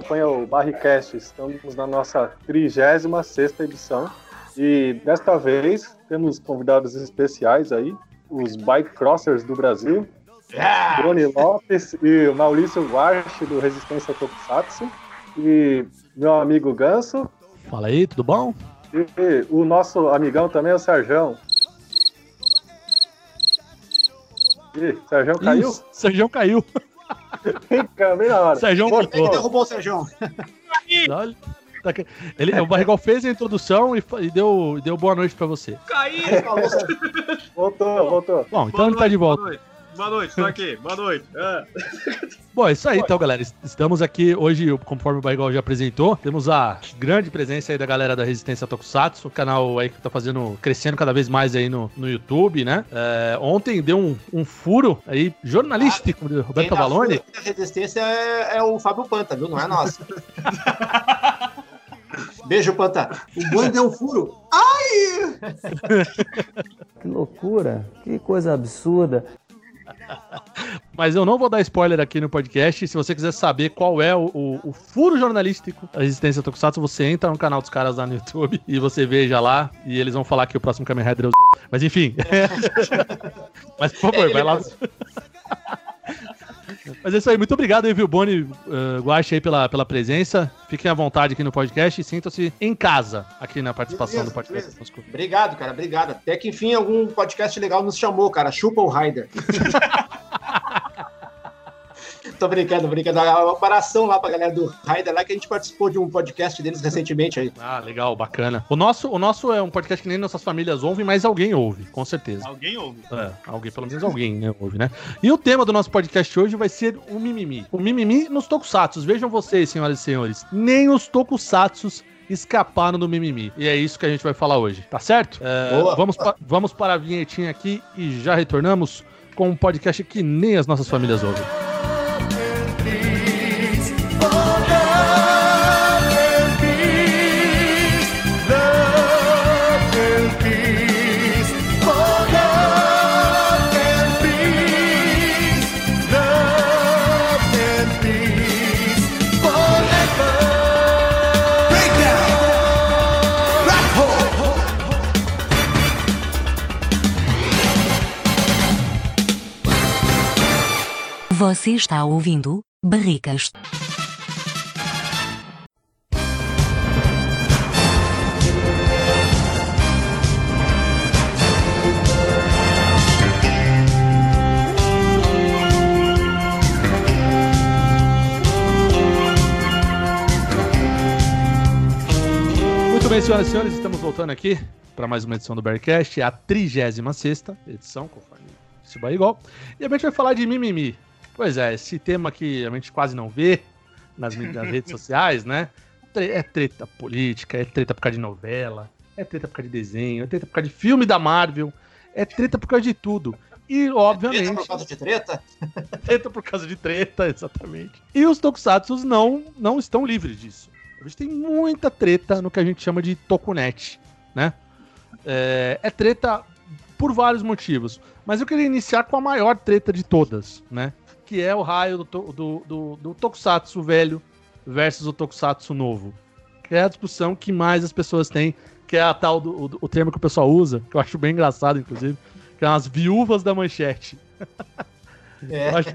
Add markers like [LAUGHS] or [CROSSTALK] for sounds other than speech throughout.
Acompanha o Barricast, estamos na nossa 36 edição e desta vez temos convidados especiais aí, os Bike Crossers do Brasil, yeah! Lopes e o Maurício Guarchi do Resistência Tokusatsu e meu amigo Ganso. Fala aí, tudo bom? E o nosso amigão também, o Serjão. Ih, Serjão caiu? Isso, Serjão caiu. Fica bem na hora. Sérgio cortou. Ele derrubou o Sérgio. Tá ele, o Barrigal fez a introdução e, e deu, deu boa noite pra você. Caiu! voltou, voltou. Bom, então boa ele tá de volta. Boa noite, tô aqui. Boa noite. É. Bom, é isso aí, então, galera. Estamos aqui hoje, conforme o Baigol já apresentou, temos a grande presença aí da galera da Resistência Tokusatsu, o canal aí que tá fazendo, crescendo cada vez mais aí no, no YouTube, né? É, ontem deu um, um, furo aí jornalístico ah, do Roberto Baloni. A Resistência é, é, o Fábio Panta, viu? Não é nossa. [LAUGHS] Beijo, Panta. O boi deu um furo. Ai! [LAUGHS] Que loucura, que coisa absurda. Mas eu não vou dar spoiler aqui no podcast. Se você quiser saber qual é o, o, o furo jornalístico da Resistência Tokusatsu, você entra no canal dos caras lá no YouTube e você veja lá. E eles vão falar que o próximo Kamen Rider é o... [LAUGHS] Mas enfim. [LAUGHS] Mas por favor, vai lá. [LAUGHS] Mas é isso aí, muito obrigado aí, viu, Boni, uh, Guache aí pela, pela presença. Fiquem à vontade aqui no podcast e sintam-se em casa aqui na participação beleza, do podcast. Beleza. Obrigado, cara, obrigado. Até que enfim algum podcast legal nos chamou, cara. Chupa o Raider. [LAUGHS] Tô brincando, brincando. Um abração lá pra galera do Raider lá, que a gente participou de um podcast deles recentemente aí. Ah, legal, bacana. O nosso, o nosso é um podcast que nem nossas famílias ouvem, mas alguém ouve, com certeza. Alguém ouve. É, alguém, pelo menos alguém né, ouve, né? E o tema do nosso podcast hoje vai ser o mimimi. O mimimi nos tokusatsu. Vejam vocês, senhoras e senhores. Nem os tokusatsu escaparam do mimimi. E é isso que a gente vai falar hoje, tá certo? É, vamos, pa vamos para a vinhetinha aqui e já retornamos com um podcast que nem as nossas famílias ouvem. Você está ouvindo Barricas. Muito bem, senhoras e senhores, estamos voltando aqui para mais uma edição do Bearcast, a 36 edição, conforme se vai igual. E a gente vai falar de mimimi. Pois é, esse tema que a gente quase não vê nas, nas redes [LAUGHS] sociais, né? É treta política, é treta por causa de novela, é treta por causa de desenho, é treta por causa de filme da Marvel, é treta por causa de tudo. E, obviamente. Treta por causa de treta? [LAUGHS] treta por causa de treta, exatamente. E os tokusatsu não, não estão livres disso. A gente tem muita treta no que a gente chama de tokunet, né? É, é treta por vários motivos. Mas eu queria iniciar com a maior treta de todas, né? Que é o raio do, do, do, do Tokusatsu velho versus o Tokusatsu novo. Que é a discussão que mais as pessoas têm, que é a tal do o, o termo que o pessoal usa, que eu acho bem engraçado, inclusive, que é as viúvas da manchete. [LAUGHS] É. Eu acho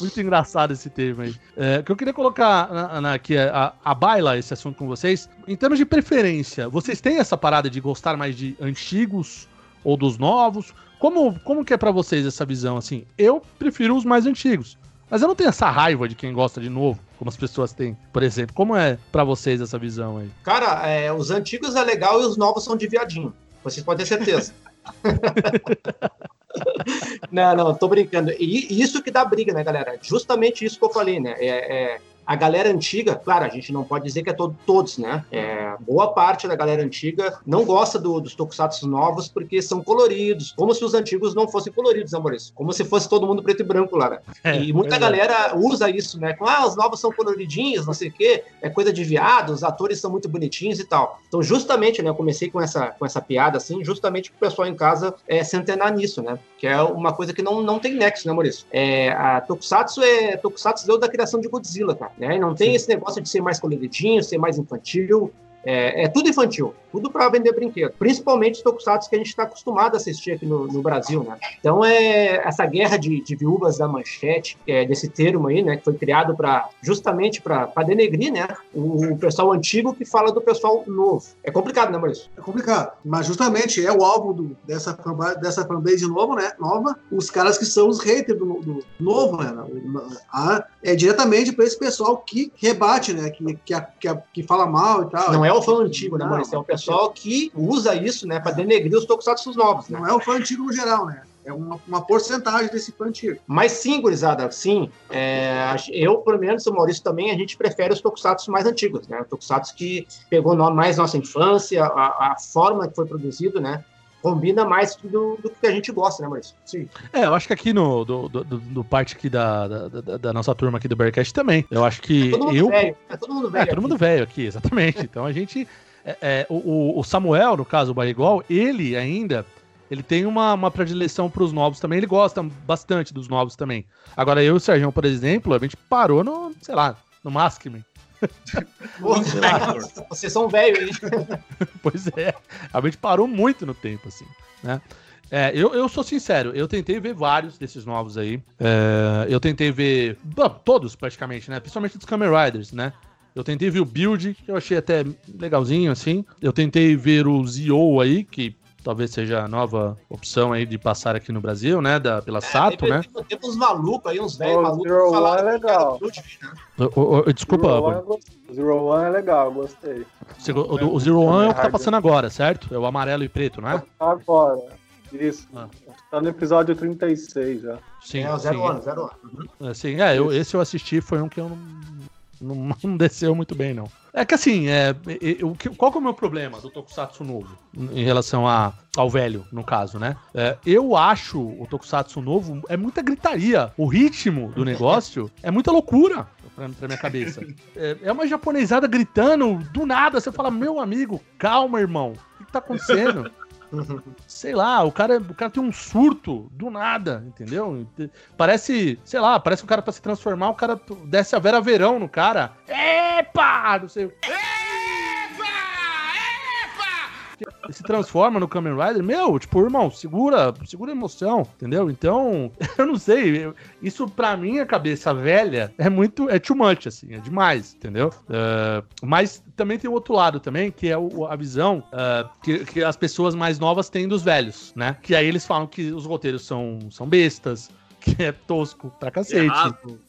muito engraçado esse termo aí. É, que eu queria colocar na, na, aqui a, a baila esse assunto com vocês. Em termos de preferência, vocês têm essa parada de gostar mais de antigos ou dos novos? Como, como que é para vocês essa visão, assim? Eu prefiro os mais antigos. Mas eu não tenho essa raiva de quem gosta de novo, como as pessoas têm, por exemplo. Como é para vocês essa visão aí? Cara, é, os antigos é legal e os novos são de viadinho. Vocês podem ter certeza. [LAUGHS] não, não, tô brincando. E isso que dá briga, né, galera? Justamente isso que eu falei, né? É, é a galera antiga, claro, a gente não pode dizer que é todo, todos, né? É, boa parte da galera antiga não gosta do, dos tokusatsu novos porque são coloridos, como se os antigos não fossem coloridos, né, Maurício? Como se fosse todo mundo preto e branco lá, né? É, e muita é galera usa isso, né? Com, ah, os novos são coloridinhos, não sei o quê, é coisa de viado, os atores são muito bonitinhos e tal. Então, justamente, né, eu comecei com essa, com essa piada, assim, justamente que o pessoal em casa é, se antenar nisso, né? Que é uma coisa que não, não tem nexo, né, Maurício? É, a Tokusatsu é. Tokusatsu deu da criação de Godzilla, cara. Né? Não tem esse negócio de ser mais coloridinho, ser mais infantil. É, é tudo infantil, tudo para vender brinquedo. Principalmente os tokusatsu que a gente está acostumado a assistir aqui no, no, Brasil, né? Então, é essa guerra de, de viúvas da manchete, é, desse termo aí, né? Que foi criado para justamente para denegrir, né? O, o, pessoal antigo que fala do pessoal novo. É complicado, né, Maurício? É complicado, mas justamente é o alvo do, dessa, dessa fanbase novo, né? nova, os caras que são os haters do, do novo, né? A, é diretamente para esse pessoal que rebate, né? Que, que, que, que fala mal e tal. Não é o fã antigo, né, Maurício? É o pessoal que usa isso, né, para denegrir os tokusatsu novos. Né? Não é o fã antigo no geral, né? É uma, uma porcentagem desse fã antigo. Mas sim, gurizada, sim. É, eu, pelo menos, o Maurício também, a gente prefere os tokusatsu mais antigos, né? Tokusatsu que pegou mais nossa infância, a, a forma que foi produzido, né? Combina mais do, do que a gente gosta, né, Maurício? Sim. É, eu acho que aqui no do, do, do parte aqui da, da, da, nossa turma aqui do Bearcast também. Eu acho que. É todo mundo eu... velho. É todo mundo velho. É, todo mundo velho aqui, exatamente. [LAUGHS] Então a gente. É, é, o, o Samuel, no caso, o Barrigol, ele ainda. Ele tem uma, uma predileção para os novos também. Ele gosta bastante dos novos também. Agora, eu e o Sérgio, por exemplo, a gente parou no, sei lá, no Maskman. Vocês são velhos aí. [LAUGHS] pois é. A gente parou muito no tempo, assim, né? É, eu, eu sou sincero, eu tentei ver vários desses novos aí. É, eu tentei ver. Todos, praticamente, né? Principalmente dos Kamen Riders, né? Eu tentei ver o Build, que eu achei até legalzinho, assim. Eu tentei ver o Zio aí, que talvez seja a nova opção aí de passar aqui no Brasil, né? Da, pela é, Sato, né? Tem uns malucos aí, uns velhos malucos. Zero One é legal. né? o, o, desculpa. Zero One, é Zero One é legal, gostei. O, o Zero One é o que tá passando agora, certo? É o amarelo e preto, não é? Agora. Isso. Ah. Tá no episódio 36 já. Sim, é o Zero sim. One, Zero One. Uhum. Sim, é, eu, esse eu assisti, foi um que eu não não, [LAUGHS] não desceu muito bem, não. É que assim, é, eu, qual que é o meu problema do Tokusatsu novo em relação a, ao velho, no caso, né? É, eu acho o Tokusatsu novo é muita gritaria. O ritmo do negócio é muita loucura pra, pra minha cabeça. [LAUGHS] É, é, uma japonesada gritando do nada. Você fala, meu amigo, calma, irmão. O que, que tá acontecendo? Sei lá, o cara, o cara tem um surto do nada, entendeu? Parece, sei lá, parece que o cara pra se transformar, o cara desce a Vera Verão no cara. Epa! Não sei o [LAUGHS] se transforma no Kamen Rider, meu, tipo, irmão, segura, segura a emoção, entendeu? Então, [LAUGHS] eu não sei, isso pra minha cabeça velha é muito, é too much, assim, é demais, entendeu? Uh, mas também tem o outro lado também, que é o, a visão uh, que, que as pessoas mais novas têm dos velhos, né? Que aí eles falam que os roteiros são, são bestas, [LAUGHS] que é tosco pra cacete. Errado.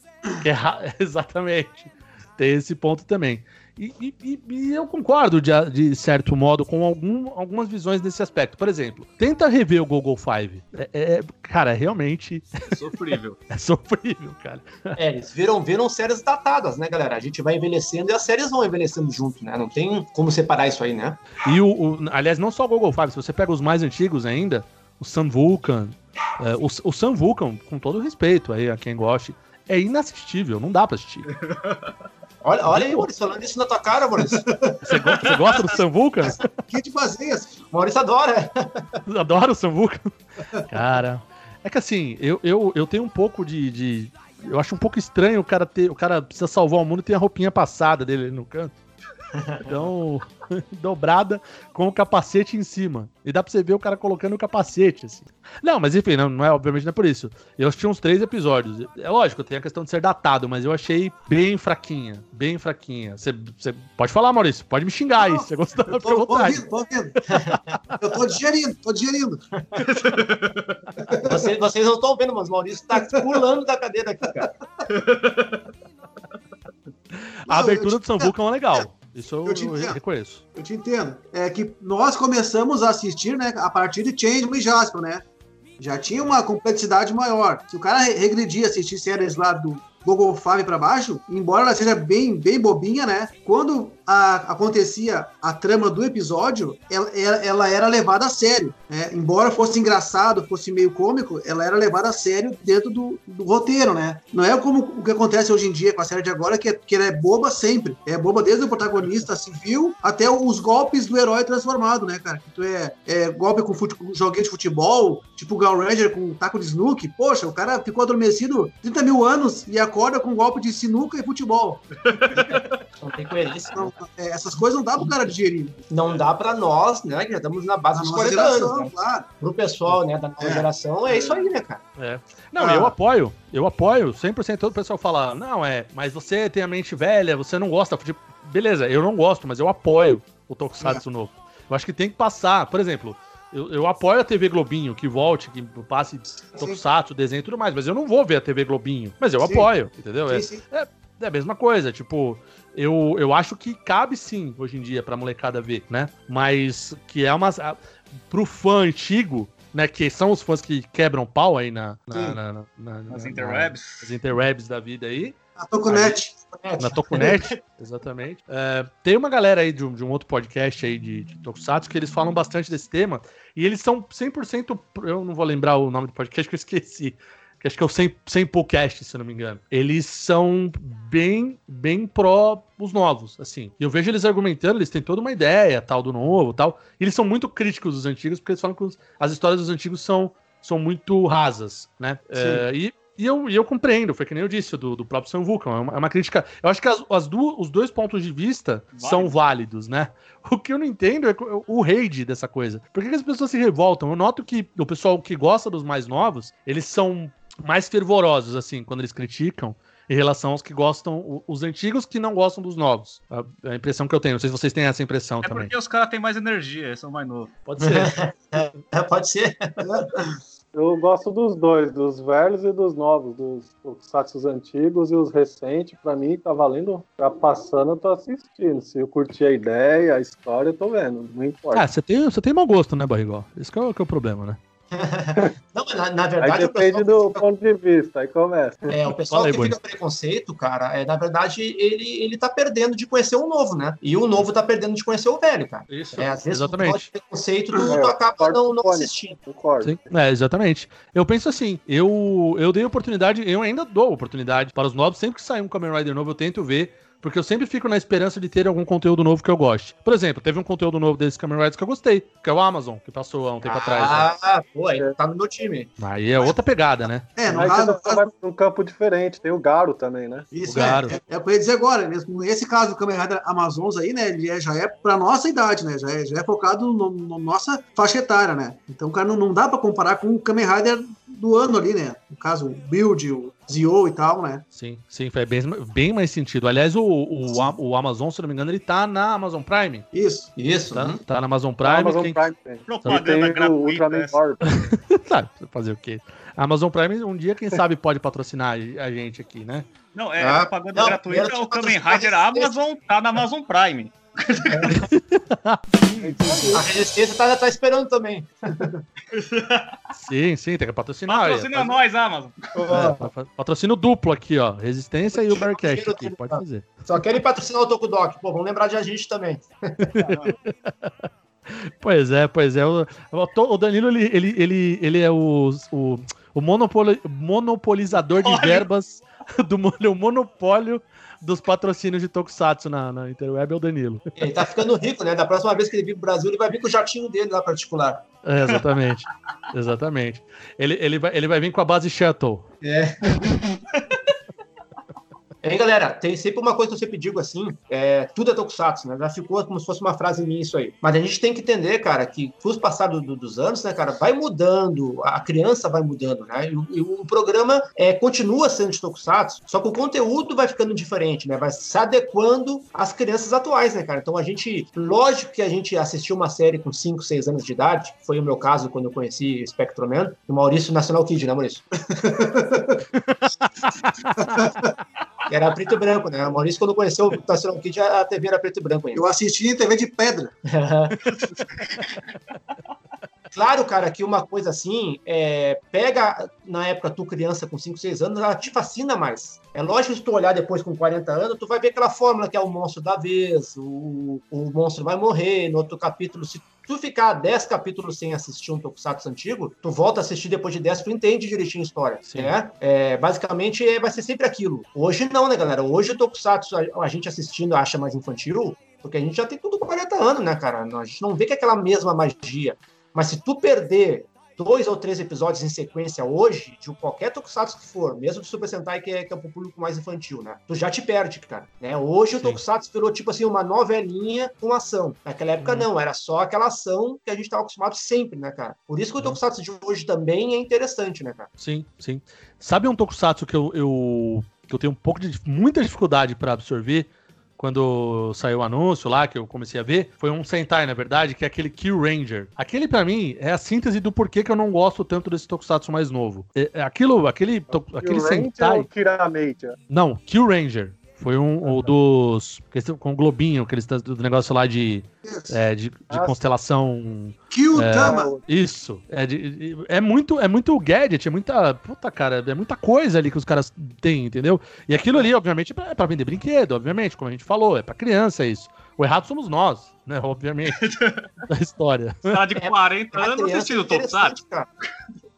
Que é, exatamente. Tem esse ponto também. E, e, e, eu concordo, de, de, certo modo, com algum, algumas visões nesse aspecto. Por exemplo, tenta rever o Google Five. É, é, cara, realmente. É sofrível. [LAUGHS] é sofrível, cara. É, eles viram, viram séries datadas, né, galera? A gente vai envelhecendo e as séries vão envelhecendo junto, né? Não tem como separar isso aí, né? E o, o aliás, não só o Google Five, se você pega os mais antigos ainda, o Sun Vulcan, é, o, o Sun Vulcan, com todo respeito aí a quem goste, é inassistível, não dá pra assistir. [LAUGHS] Olha, olha aí, Maurício, falando isso na tua cara, Maurício. [LAUGHS] Você, gosta, você gosta do Sambuca? [LAUGHS] que te fazia? Maurício adora. [LAUGHS] Adora o Sambuca? Cara, é que assim, eu, eu, eu tenho um pouco de, de, Eu acho um pouco estranho o cara ter. O cara precisa salvar o mundo e tem a roupinha passada dele no canto. Então, [LAUGHS] dobrada com o capacete em cima. E dá pra você ver o cara colocando o capacete, assim. Não, mas enfim, não, não é, obviamente não é por isso. Eu assisti uns três episódios. É lógico, tem a questão de ser datado, mas eu achei bem fraquinha. Bem fraquinha. Você, você pode falar, Maurício, pode me xingar não, aí, você gostou, eu tô, tô ouvindo, tô ouvindo. [LAUGHS] Eu tô digerindo, tô digerindo. Vocês, vocês não estão vendo, mas o Maurício tá pulando da cadeira aqui, cara. A abertura do São Vulcão é legal. Isso eu, eu, te entendo. reconheço. Eu te entendo. É que nós começamos a assistir, né, a partir de Changeman e Jasper, né? Já tinha uma complexidade maior. Se o cara regredir assistir séries lá do Google Five para baixo, embora ela seja bem, bem bobinha, né? Quando a- acontecia a trama do episódio, ela, ela- era levada a sério. né? Embora fosse engraçado, fosse meio cômico, ela era levada a sério dentro do, do roteiro, né? Não é como o que acontece hoje em dia com a série de agora, que, é, que ela é boba sempre. É boba desde o protagonista civil até os golpes do herói transformado, né, cara? Que tu é, é golpe com fute, joguinho de futebol, tipo o Gal Ranger com taco de snook. Poxa, o cara ficou adormecido 30 mil anos e acorda com golpe de sinuca e futebol. Não tem coerência. Não, é, essas coisas não dá pro cara digerir. Não dá pra nós, né? Que já estamos na base A dos nossa 40 geração, anos. Né? claro. Pro pessoal, né, da nova É. geração, é isso aí, né, cara? É. Não, Ah. eu apoio. Eu apoio. 100% todo o pessoal fala, não, é, mas você tem a mente velha, você não gosta de... Beleza, eu não gosto, mas eu apoio o Tokusatsu novo. Eu acho que tem que passar. Por exemplo, eu, eu apoio a TV Globinho, que volte, que passe Tokusatsu, desenho e tudo mais, mas eu não vou ver a TV Globinho. Mas eu Sim. apoio, entendeu? É, Sim, sim. é a mesma coisa, tipo, eu, eu acho que cabe sim, hoje em dia, pra molecada ver, né? Mas que é uma. Pro fã antigo, né? Que são os fãs que quebram pau aí na, na, na, na- na- Nas na- interwebs. nas interwebs da vida aí. A Tokunet. Na Tokunet, [LAUGHS] exatamente. É, tem uma galera aí de um, de um outro podcast aí de, de Tokusatsu que eles falam bastante desse tema. E eles são 100%. pro- Eu não vou lembrar o nome do podcast que eu esqueci. Acho que é o 100, 100 Podcast, se não me engano. Eles são bem, bem pró os novos, assim. E eu vejo eles argumentando, eles têm toda uma ideia, tal, do novo, tal. E eles são muito críticos dos antigos, porque eles falam que os- as histórias dos antigos são, são muito rasas, né? É, e e eu, e eu compreendo, foi que nem eu disse, do, do próprio Sam Vulcan. É uma, é uma crítica. Eu acho que as, as du- os dois pontos de vista são válidos, né? [LAUGHS] O que eu não entendo é co- o hate dessa coisa. Por que, que as pessoas se revoltam? Eu noto que o pessoal que gosta dos mais novos, eles são mais fervorosos, assim, quando eles criticam. Em relação aos que gostam, os antigos que não gostam dos novos. A, a impressão que eu tenho. Não sei se vocês têm essa impressão É também. porque os caras têm mais energia, eles são mais novos. Pode ser. [LAUGHS] É, pode ser. [LAUGHS] Eu gosto dos dois, dos velhos e dos novos, dos tokusatsu antigos e os recentes. Pra mim, tá valendo. Tá passando, eu tô assistindo. Se eu curtir a ideia, a história, eu tô vendo. Não importa. ah, você tem, você tem mau gosto, né, Barrigol? Esse que é que é o problema, né? [LAUGHS] Não, na, na Aí verdade, o depende do ponto de vista, aí começa. é, o pessoal Fala aí, que fica preconceito, cara, é, na verdade, ele, ele tá perdendo de conhecer o novo, né? E o novo tá perdendo de conhecer o velho, cara. Isso, É, às vezes, exatamente. de preconceito, tu, É, tu acaba não, não assistindo. Concordo. Sim, é, exatamente. Eu penso assim, eu, eu dei oportunidade, eu ainda dou oportunidade para os novos, sempre que sair um Kamen Rider novo eu tento ver, porque eu sempre fico na esperança de ter algum conteúdo novo que eu goste. Por exemplo, teve um conteúdo novo desses Kamen Riders que eu gostei, que é o Amazon, que passou há um tempo atrás. né? Ah, pô, aí tá no meu time. Aí é outra pegada, né? É, no Aí caso, um vai pra um campo diferente. Tem o Garo também, né? Isso O Garo. é, é, é o que eu ia dizer agora. Nesse, nesse caso do Kamen Rider Amazons aí, né? Ele é- já é pra nossa idade, né? Já é, já é focado no, no nossa faixa etária, né? Então, cara, não, não dá pra comparar com o Kamen Rider do ano ali, né? No caso, o Build, o Zio e tal, né? Sim, sim, faz bem, bem mais sentido. Aliás, o, o, A- o Amazon, se não me engano, ele tá na Amazon Prime. Isso. Isso. Tá, uhum. tá na Amazon Prime. A Amazon quem- Prime tem. Propaganda o gratuita. Ultraman essa. Orb. Sabe, fazer o quê? A Amazon Prime, um dia, quem sabe, pode patrocinar a gente aqui, né? Não, é Ah, propaganda não, gratuita. O Kamen Rider. Amazon tá na Amazon Prime. [LAUGHS] A resistência tá, tá esperando também. Sim, sim, tem que patrocinar. Patrocina é, nós, Amazon. É, pa- patrocínio duplo aqui, ó. Resistência e o Bearcast aqui, pode fazer. Só querem patrocinar o Tokudok. Pô, vamos lembrar de a gente também. [LAUGHS] Pois é, pois é. O, o Danilo, ele, ele, ele, ele é o, o, o monopoli- monopolizador de Olha. verbas [LAUGHS] do mon- o monopólio dos patrocínios de Tokusatsu na, na Interweb é o Danilo. [LAUGHS] Ele tá ficando rico, né? Da próxima vez que ele vir pro Brasil, ele vai vir com o jatinho dele lá particular. É, exatamente. exatamente. Ele, ele, vai, ele vai vir com a base Shuttle. É. [LAUGHS] Aí, galera, tem sempre uma coisa que eu sempre digo assim, é, tudo é tokusatsu, né? Já ficou como se fosse uma frase minha isso aí. Mas a gente tem que entender, cara, que com os passados do- dos anos, né, cara, vai mudando, a criança vai mudando, né? E, o- e o programa é, continua sendo de tokusatsu, só que o conteúdo vai ficando diferente, né? Vai se adequando às crianças atuais, né, cara? Então a gente, lógico que a gente assistiu uma série com 5, 6 anos de idade, foi o meu caso quando eu conheci Spectroman, e o Maurício National Kid, né, Maurício? [LAUGHS] [LAUGHS] Era preto e branco, né? O Maurício, quando conheceu o National Kid, a TV era preto e branco ainda. Eu assisti em TV de pedra. [LAUGHS] Claro, cara, que uma coisa assim, é, pega na época tu criança com 5, 6 anos, ela te fascina mais. É lógico que se tu olhar depois com 40 anos, tu vai ver aquela fórmula que é o monstro da vez, o, o monstro vai morrer, no outro capítulo, se tu ficar 10 capítulos sem assistir um Tokusatsu antigo, tu volta a assistir depois de 10, tu entende direitinho a história, Sim. né? É, basicamente, é, vai ser sempre aquilo. Hoje não, né, galera? Hoje o Tokusatsu, a, a gente assistindo acha mais infantil, porque a gente já tem tudo 40 anos, né, cara? A gente não vê que é aquela mesma magia. Mas se tu perder dois ou três episódios em sequência hoje, de qualquer tokusatsu que for, mesmo do Super Sentai, que é, que é pro público mais infantil, né? Tu já te perde, cara. Né? Hoje Sim. o tokusatsu virou, tipo assim, uma novelinha com ação. Naquela época, Uhum. não. Era só aquela ação que a gente tava acostumado sempre, né, cara? Por isso que o Uhum. tokusatsu de hoje também é interessante, né, cara? Sim, sim. Sabe um tokusatsu que eu, eu, que eu tenho um pouco de muita dificuldade pra absorver quando saiu o anúncio lá, que eu comecei a ver? Foi um Sentai, na verdade, que é aquele Kill Ranger. Aquele, pra mim, é a síntese do porquê que eu não gosto tanto desse tokusatsu mais novo. É- é aquilo, aquele, to- aquele Ranger Sentai... ou Kirameja? Não, Kill Ranger. Foi um o dos. Com o Globinho, aqueles do negócio lá de, é, de, de Ah, constelação. Kyutama. Isso. É, de- é muito é muito gadget, é muita. Puta, cara, é muita coisa ali que os caras têm, entendeu? E aquilo ali, obviamente, é pra, é pra vender brinquedo, obviamente, como a gente falou, é pra criança isso. O errado somos nós, né? Obviamente. [LAUGHS] da história. Cara de [LAUGHS] É, 40 Pra anos assistindo é cara.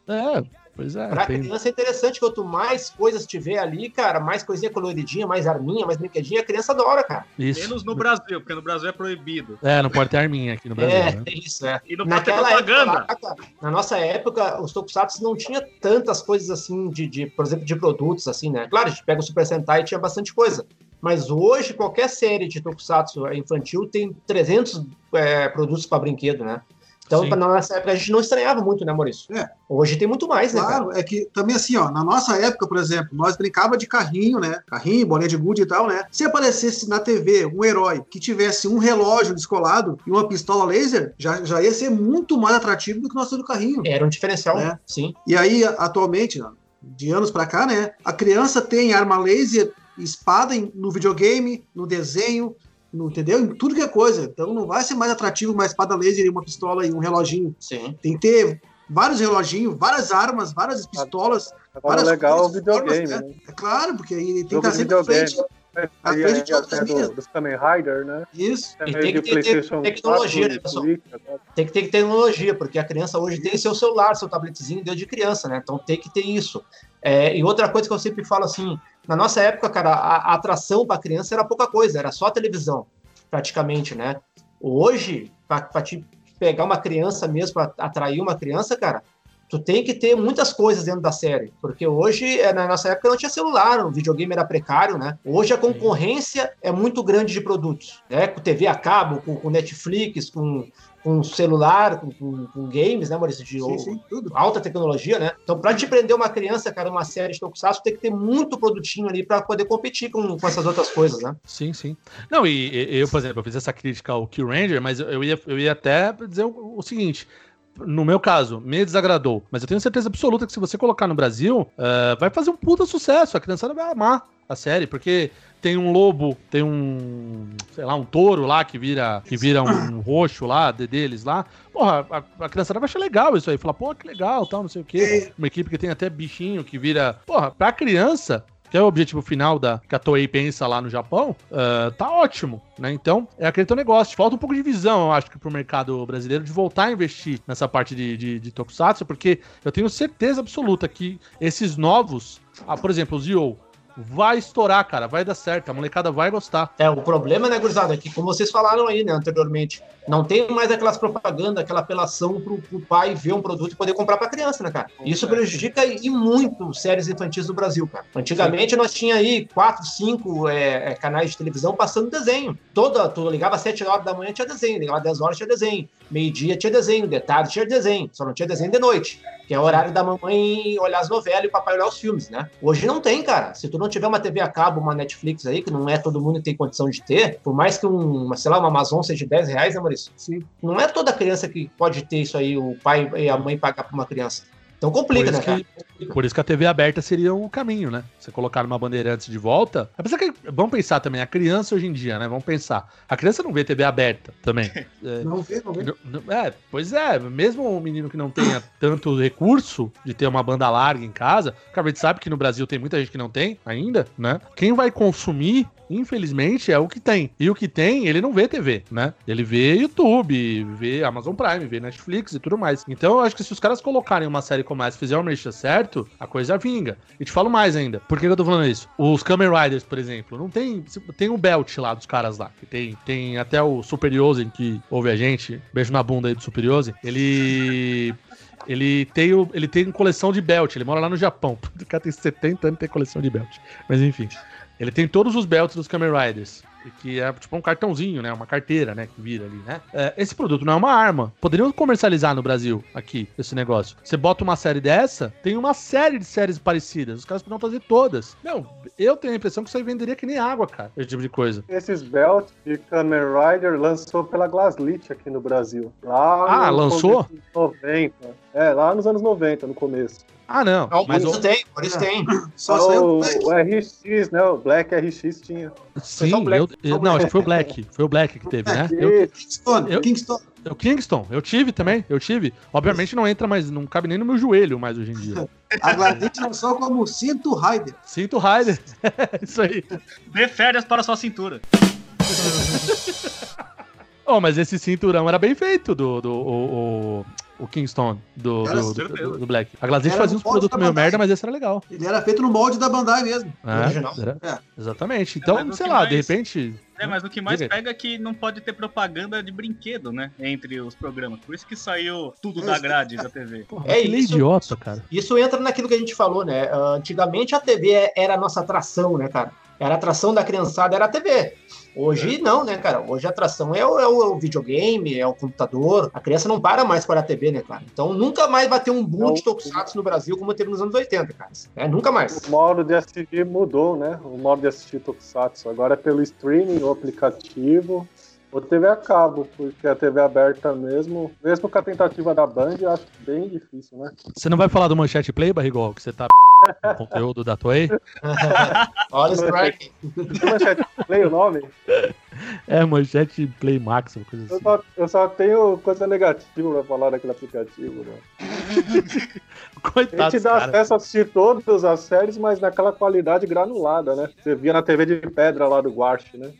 É, pois é. Pra tem- criança é interessante, quanto mais coisas tiver ali, cara, mais coisinha coloridinha, mais arminha, mais brinquedinha, a criança adora, cara. Isso. Menos no Brasil, porque no Brasil é proibido. É, não pode ter arminha aqui no Brasil. é, né? é isso, é. E não pode ter Naquela época, propaganda. lá, cara, na nossa época, os tokusatsu não tinha tantas coisas assim, de, de, por exemplo, de produtos, assim, né? Claro, a gente pega o Super Sentai e tinha bastante coisa. Mas hoje, qualquer série de tokusatsu infantil tem 300 é, produtos para brinquedo, né? Então, Sim. na nossa época, a gente não estranhava muito, né, Maurício? É. Hoje tem muito mais, né, cara? Claro, é que também assim, ó, na nossa época, por exemplo, nós brincava de carrinho, né? Carrinho, bolinha de gude e tal, né? Se aparecesse na TV um herói que tivesse um relógio descolado e uma pistola laser, já, já ia ser muito mais atrativo do que nós do carrinho. Era um diferencial, É. sim. E aí, atualmente, de anos pra cá, né? A criança tem arma laser, espada no videogame, no desenho, entendeu? Em tudo que é coisa. Então não vai ser mais atrativo uma espada laser e uma pistola e um reloginho. Sim. Tem que ter vários reloginhos, várias armas, várias pistolas. Agora Várias legal é o coisas, videogame, formas, né? É claro, porque aí tem que estar de sempre à videogame. frente. À E frente aí, de outras do, dos Kamen Rider, né? Isso. E meio tem que ter PlayStation tecnologia, 4 né, pessoal? Tem que ter tecnologia, porque a criança hoje tem seu celular, seu tabletzinho desde criança, né? Então tem que ter isso. É, e outra coisa que eu sempre falo assim, na nossa época, cara, a, a atração para criança era pouca coisa, era só a televisão, praticamente, né? Hoje, para te pegar uma criança mesmo, para atrair uma criança, cara, tu tem que ter muitas coisas dentro da série, porque hoje, é, na nossa época, não tinha celular, o videogame era precário, né? Hoje a concorrência é muito grande de produtos, né? Com TV a cabo, com, com Netflix, com, com celular, com, com, com games, né, Maurício? De Sim, sim, tudo. alta tecnologia, né? Então, para te prender uma criança, cara, uma série de Tokusatsu, tem que ter muito produtinho ali para poder competir com, com essas outras coisas, né? Sim, sim. Não, e, e- eu, por exemplo, eu fiz essa crítica ao Kill Ranger, mas eu ia, eu ia até dizer o, o seguinte. No meu caso, me desagradou. Mas eu tenho certeza absoluta que se você colocar no Brasil, eh, vai fazer um puta sucesso. A criançada vai amar a série, porque tem um lobo, tem um, sei lá, um touro lá que vira, que vira um roxo lá, de, deles lá. Porra, a, a criançada vai achar legal isso aí. Falar, pô, que legal, tal, não sei o quê. Uma equipe que tem até bichinho que vira. Porra, pra criança, que é o objetivo final da que a Toei pensa lá no Japão, ah, tá ótimo, né? Então, é aquele teu negócio. Falta um pouco de visão, eu acho, que pro mercado brasileiro de voltar a investir nessa parte de, de, de Tokusatsu, porque eu tenho certeza absoluta que esses novos, ah, por exemplo, o Zio, vai estourar, cara, vai dar certo, a molecada vai gostar. É, o problema, né, gurizada, é que, como vocês falaram aí, né, anteriormente, não tem mais aquelas propagandas, aquela apelação pro, pro pai ver um produto e poder comprar pra criança, né, cara? Isso prejudica e muito séries infantis do Brasil, cara. Antigamente nós tinha aí quatro, cinco é, é, canais de televisão passando desenho. Toda, tu ligava às sete horas da manhã tinha desenho, ligava às 10 horas tinha desenho, meio-dia tinha desenho, de tarde tinha desenho, só não tinha desenho de noite, que é o horário da mamãe olhar as novelas e o papai olhar os filmes, né? Hoje não tem, cara. Se tu não tiver uma TV a cabo, uma Netflix aí, que não é todo mundo que tem condição de ter, por mais que um, uma, sei lá, uma Amazon seja de 10 reais, né, Maurício? Não é toda criança que pode ter isso aí, o pai e a mãe pagar pra uma criança. Então complica, Por né, isso, cara? que, por isso que a TV aberta seria o caminho, né? Você colocar uma Bandeirantes de volta. Apesar que, vamos pensar também, a criança hoje em dia, né? Vamos pensar. A criança não vê TV aberta também. [LAUGHS] É, Não vê, não vê. É, pois é, mesmo um menino que não tenha tanto recurso de ter uma banda larga em casa, porque a gente sabe que no Brasil tem muita gente que não tem ainda, né? Quem vai consumir, infelizmente, é o que tem. E o que tem, ele não vê TV, né? Ele vê YouTube, vê Amazon Prime, vê Netflix e tudo mais. Então eu acho que se os caras colocarem uma série essa e fizerem uma mexa certo, a coisa vinga. E te falo mais ainda. Por que que eu tô falando isso? Os Kamen Riders, por exemplo, não tem. Tem o belt lá dos caras lá. Que tem, tem até o Super Yosen que ouve a gente. Beijo na bunda aí do Super Yosen. Ele. Ele tem, o, ele tem coleção de belt, ele mora lá no Japão. [LAUGHS] O cara tem 70 anos e tem coleção de belt. Mas enfim. Ele tem todos os belts dos Kamen Riders. Que é tipo um cartãozinho, né? Uma carteira, né? Que vira ali, né? É, esse produto não é uma arma. Poderiam comercializar no Brasil, aqui, esse negócio. Você bota uma série dessa, tem uma série de séries parecidas. Os caras poderiam fazer todas. Não, eu tenho a impressão que isso aí venderia que nem água, cara. Esse tipo de coisa. Esses belts de Kamen Rider lançou pela Glaslit aqui no Brasil. Lá Ah, no lançou? começo dos 90. É, lá nos anos 90, no começo. Ah, não. Não, mas por isso o- tem, por isso tem. Só Ah, saiu o, Black. o RX, né? O Black RX tinha. sim, o eu- não, acho que foi o Black. Foi o Black que teve, né? Eu, Kingston, eu- Kingston. o Kingston, eu tive também, eu tive. Obviamente não entra mais, não cabe nem no meu joelho mais hoje em dia. A Gladys lançou como Cinto Rider. Sinto o Rider. [LAUGHS] Isso aí. Dê férias para sua cintura. [LAUGHS] Oh, mas esse cinturão era bem feito do, do o, o, o Kingston do, do, do, do Black. A Glaslit Era fazia uns produtos meio merda, mas esse era legal. Ele era feito no molde da Bandai mesmo. É, Original. era- É. Exatamente. Então, o sei lá, mais- de repente. É, mas o que mais Diga pega é que não pode ter propaganda de brinquedo, né? Entre os programas. Por isso que saiu tudo da grade da TV. Porra, É isso. idiota, cara. Isso entra naquilo que a gente falou, né? Ah, Antigamente a TV era a nossa atração, né, cara? Era a atração da criançada, era a TV. Hoje não, né, cara? Hoje a atração é o, é o- é videogame, é o computador. A criança não para mais para a TV, né, cara? Então nunca mais vai ter um boom Não. de tokusatsu no Brasil como teve nos anos 80, cara. É, nunca mais. O modo de assistir mudou, né? O modo de assistir Tokusatsu. Agora é pelo streaming, o aplicativo. Ou TV a cabo, porque a TV aberta mesmo, mesmo com a tentativa da Band, eu acho bem difícil, né? Você não vai falar do Manchete Play, Barrigol, que você tá [LAUGHS] no conteúdo da Toei? [LAUGHS] Olha o strike. Manchete play o nome? [LAUGHS] É, Manchete Play Max, uma coisa Eu assim. só, eu só tenho coisa negativa pra falar daquele aplicativo, né? A Coitado gente dos dá caras. acesso a assistir todas as séries, mas naquela qualidade granulada, né? Você via na TV de pedra lá do Guache, né?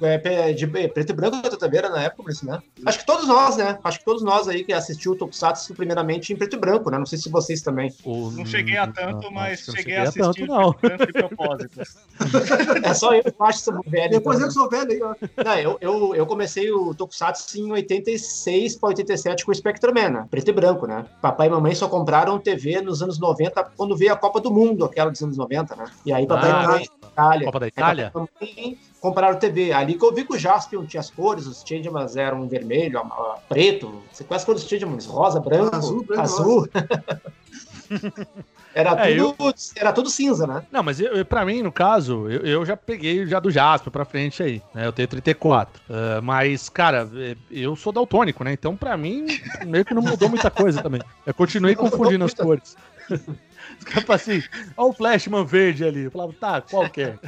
É, de é, preto e branco da TV era na época, por isso, né? Acho que todos nós, né? Acho que todos nós aí que assistiu o Tokusatsu primeiramente em preto e branco, né? Não sei se vocês também. O- Não cheguei a tanto, não, mas não cheguei a assistir tanto, não. tanto de propósito. [LAUGHS] É só eu que acho que somos velhos. Depois então, eu que sou velho aí, ó. Não, eu, eu, eu comecei o Tokusatsu em 86 para 87 com o Spectreman, né? preto e branco, né? Papai e mamãe só compraram TV nos anos 90 quando veio a Copa do Mundo, aquela dos anos 90, né? E aí papai Ah, e mamãe Itália. Copa da Aí Itália? papai e mamãe compraram TV. Ali que eu vi que o Jaspion tinha as cores, os Changemans eram vermelho, preto. Você conhece as cores dos Changemans? Rosa, branco, Azul, branco, azul. [LAUGHS] era, É, tudo, era tudo cinza, né? Não, mas eu, eu- pra mim, no caso, eu, eu já peguei já do Jasper pra frente aí, né? Eu tenho 34. Ah, mas, cara, é, eu sou daltônico, né? Então, pra mim, meio que não mudou muita coisa também. Eu continuei Não confundindo as muita. cores. [LAUGHS] Os caras falam assim, ó o Flashman verde ali. Eu falava, tá, qual que é?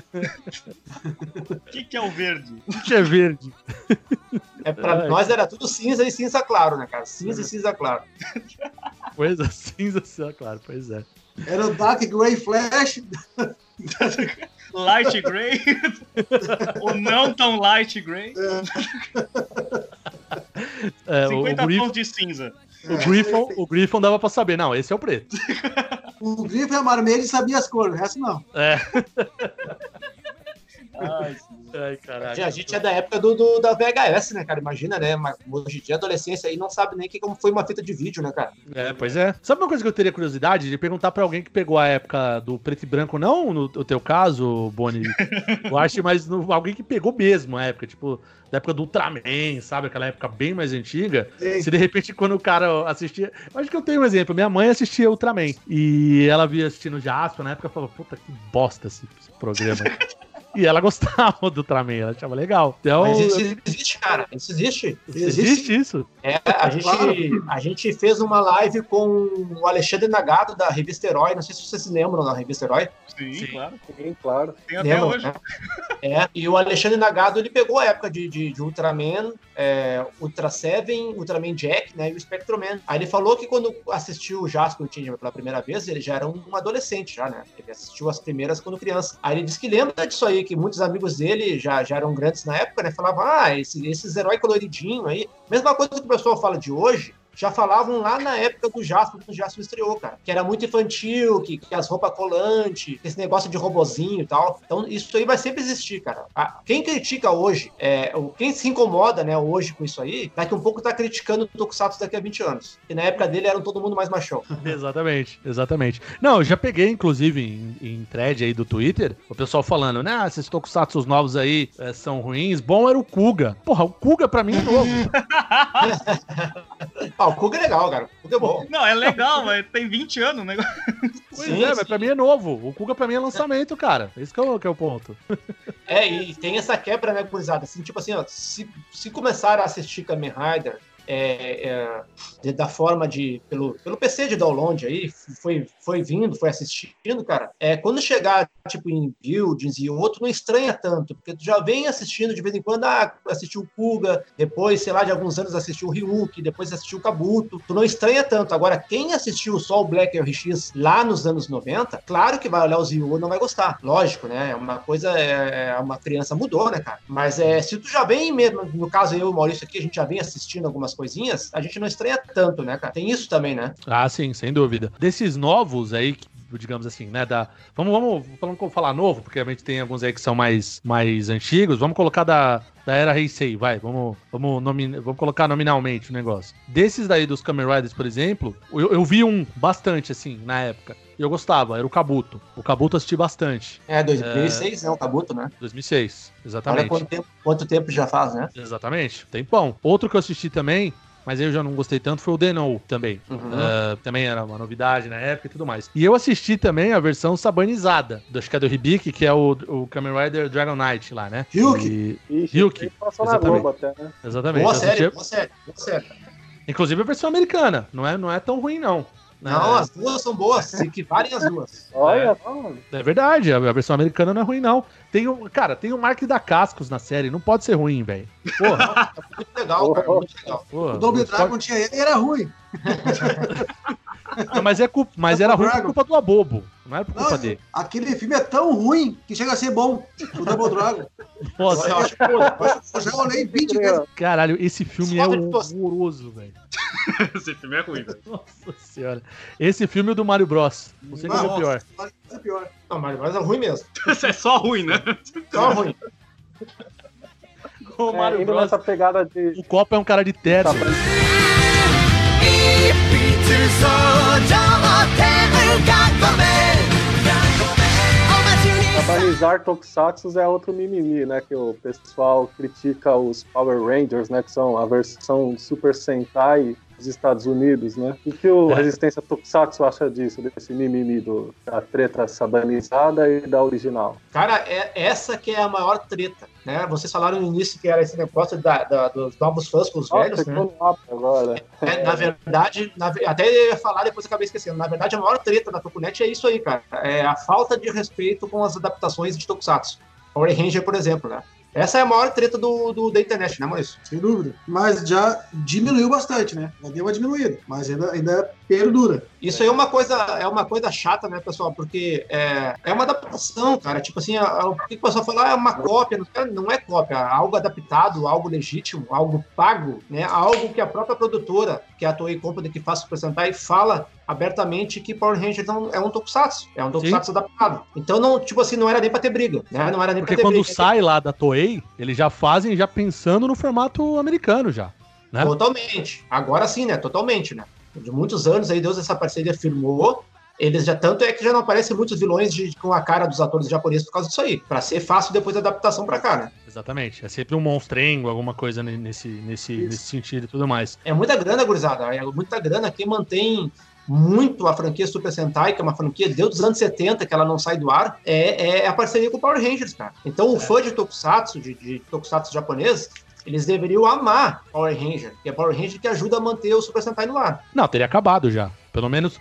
O que, que é o verde? O que é verde? É, pra Ai. nós era tudo cinza e cinza claro, né, cara? Cinza e cinza claro. Coisa [LAUGHS] cinza, cinza, claro, pois é. Era o Dark Grey Flash. Light Grey? Ou não tão Light Grey? É, o, 50 o, Griffon, tons de cinza. o, Griffon, o Griffon dava pra saber, não, esse é o preto. O Grifo é marmelho e sabia as cores, o resto não. É. [LAUGHS] Ai, [LAUGHS] Ai, caralho. A gente é da época do, do- da VHS, né, cara? Imagina, né? Mas hoje em dia, a adolescência aí não sabe nem que como foi uma fita de vídeo, né, cara? É, pois é. Sabe uma coisa que eu teria curiosidade de perguntar pra alguém que pegou a época do preto e branco, não no, no teu caso, Boni, [LAUGHS] eu acho, mas no- alguém que pegou mesmo a época, tipo, da época do Ultraman, sabe? Aquela época bem mais antiga. Sim. Se de repente quando o cara assistia. Eu acho que eu tenho um exemplo. Minha mãe assistia Ultraman. E ela via assistindo Jasper na época e falou: Puta que bosta esse, esse programa. [LAUGHS] E ela gostava do Ultraman, ela achava legal. Então, Mas isso existe, cara. Isso existe. existe isso. É, a gente, a gente fez uma live com o Alexandre Nagado da revista Herói. Não sei se vocês se lembram da revista Herói. Sim, Sim. claro. Sim, claro. Tem até Lembram, hoje. né? É, e o Alexandre Nagado ele pegou a época de, de, de Ultraman, é, Ultra Seven, Ultraman Jack, né, e o Spectroman. Aí ele falou que quando assistiu o Jasper Changeman pela primeira vez, ele já era um, um adolescente já, né? Ele assistiu as primeiras quando criança. Aí ele disse que lembra disso aí, que muitos amigos dele já, já eram grandes na época, né? Falavam, ah, esse, esses heróis coloridinhos aí. Mesma coisa que o pessoal fala de hoje, já falavam lá na época do Jasper, quando o Jasper estreou, cara. Que era muito infantil, que, que as roupas colantes, esse negócio de robozinho e tal. Então, isso aí vai sempre existir, cara. Quem critica hoje, é, o- quem se incomoda, né, hoje com isso aí, daqui um pouco tá criticando o Tokusatsu daqui a 20 anos. E na época dele eram todo mundo mais machão. [LAUGHS] Exatamente, exatamente. Não, eu já peguei, inclusive, em, em thread aí do Twitter, o pessoal falando, né, ah, esses tokusatsu novos aí eh, são ruins. Bom era o Kuga. Porra, o Kuga pra mim é novo. [LAUGHS] Ah, o Kuga é legal, cara. O Kuga é bom. Não, é legal, mas tem 20 anos, né? Pois Sim, é, mas sim. pra mim é novo. O Kuga pra mim é lançamento, cara. Esse que é o, que é o ponto. É, e tem essa quebra, né, gurizada? Assim, tipo assim, ó, se, se começar a assistir Kamen Rider é, é, da forma de. Pelo, pelo PC de download aí, foi, foi vindo, foi assistindo, cara. É, quando chegar, tipo, em buildings e outro, não estranha tanto, porque tu já vem assistindo de vez em quando, ah, assistiu o Kuga, depois, sei lá, de alguns anos assistiu o depois assistiu o Kabuto. Tu não estranha tanto. Agora, quem assistiu só o Black RX lá nos anos 90, claro que vai olhar os Ryu não vai gostar. Lógico, né? É uma coisa, é, é uma criança mudou, né, cara? Mas é, se tu já vem mesmo, no caso eu e o Maurício aqui, a gente já vem assistindo algumas coisinhas, a gente não estranha tanto, né, cara? Tem isso também, né? Ah, sim, sem dúvida. Desses novos aí, digamos assim, né, da... Vamos, vamos, vamos falar novo, porque a gente tem alguns aí que são mais, mais antigos. Vamos colocar da, da era Heisei, vai. Vamos, vamos, nomin... vamos colocar nominalmente o negócio. Desses daí dos Kamen Riders, por exemplo, eu, eu vi um bastante, assim, na época. E eu gostava, era o Kabuto. O Kabuto eu assisti bastante. É, 2006, né? O Kabuto, né? 2006, Olha exatamente. quanto tempo, quanto tempo já faz, né? Exatamente, tempão. Outro que eu assisti também, mas eu já não gostei tanto, foi o Denou também. Uhum. Ah, também era uma novidade na época e tudo mais. E eu assisti também a versão sabanizada, do, acho que é do Hibiki, que é o, o Kamen Rider Dragon Knight lá, né? Ryuki. E- Ryuki, passou na exatamente. Globo até, né? Exatamente. Boa eu assisti- série, boa série, boa série. inclusive a versão americana, não é, não é tão ruim, não. Não, é, as duas são boas, se equivalem as duas. [LAUGHS] Olha só, é verdade, a versão americana não é ruim, não. Tem o, cara, tem o Mark da Cascos na série, não pode ser ruim, velho. Porra, Muito legal, cara, muito legal. porra. O Double não pode- Dragon tinha ele e era ruim. Não, mas, é culpa, mas era ruim por culpa do Abobo, não era por culpa Não, dele. aquele filme é tão ruim que chega a ser bom. O Double Dragon. Nossa, Eu acho eu já olhei 20 vezes. Caralho, esse filme é horroroso, velho. Esse filme é ruim, velho. Nossa senhora. Esse filme é o do Mario Bros. Não sei qual é o pior. mas é pior. Não, mas, mas é ruim mesmo. É só ruim, né? Só ruim. O é, Mario indo Bros. nessa pegada de. O copo é um cara de terno. Tá, Sabanizar Tokusatsu é outro mimimi, né? Que o pessoal critica os Power Rangers, né? Que são a versão Super Sentai dos Estados Unidos, né? O que o É. Resistência Tokusatsu acha disso, desse mimimi do, da treta sabanizada e da original? Cara, é essa que é a maior treta, né? Vocês falaram no início que era esse negócio da- da- dos novos fãs com os velhos, Nossa, né? no ápice agora. É, na verdade, na até eu ia falar, depois acabei esquecendo. Na verdade, a maior treta da Tokunet é isso aí, cara. É a falta de respeito com as adaptações de Tokusatsu. Power Ranger, por exemplo, né? Essa é a maior treta do, do- da internet, né, Maurício? Sem dúvida. Mas já diminuiu bastante, né? Já deu uma diminuída. Mas ainda, ainda perdura. Isso aí é uma coisa, é uma coisa chata, né, pessoal? Porque é, é uma adaptação, cara. Tipo assim, o que o pessoal fala ah, é uma cópia, não é, não é cópia, é algo adaptado, algo legítimo, algo pago, né? Algo que a própria produtora, que é a Toei Company que faz Super Sentai, fala abertamente que Power Rangers não- é um tokusatsu, é um tokusatsu adaptado. Então não, tipo assim, não era nem pra ter briga, né? Não era nem Porque pra ter quando briga. sai lá da Toei, eles já fazem já pensando no formato americano já. né? Totalmente. Agora sim, né? Totalmente, né? De muitos anos aí, Deus essa parceria firmou. Eles já tanto é que já não aparecem muitos vilões de- com a cara dos atores japoneses por causa disso aí. Pra ser fácil depois da adaptação pra cá, né? Exatamente. É sempre um monstrengo, alguma coisa ne- nesse, nesse, Isso. nesse sentido e tudo mais. É muita grana, gurizada. É muita grana. Quem mantém muito a franquia Super Sentai, que é uma franquia desde os anos 70, que ela não sai do ar, é, é a parceria com o Power Rangers, cara. Então o fã de Tokusatsu, de, de Tokusatsu japonês, eles deveriam amar Power Ranger, que é Power Ranger que ajuda a manter o Super Sentai no ar. Não, teria acabado já. Pelo menos.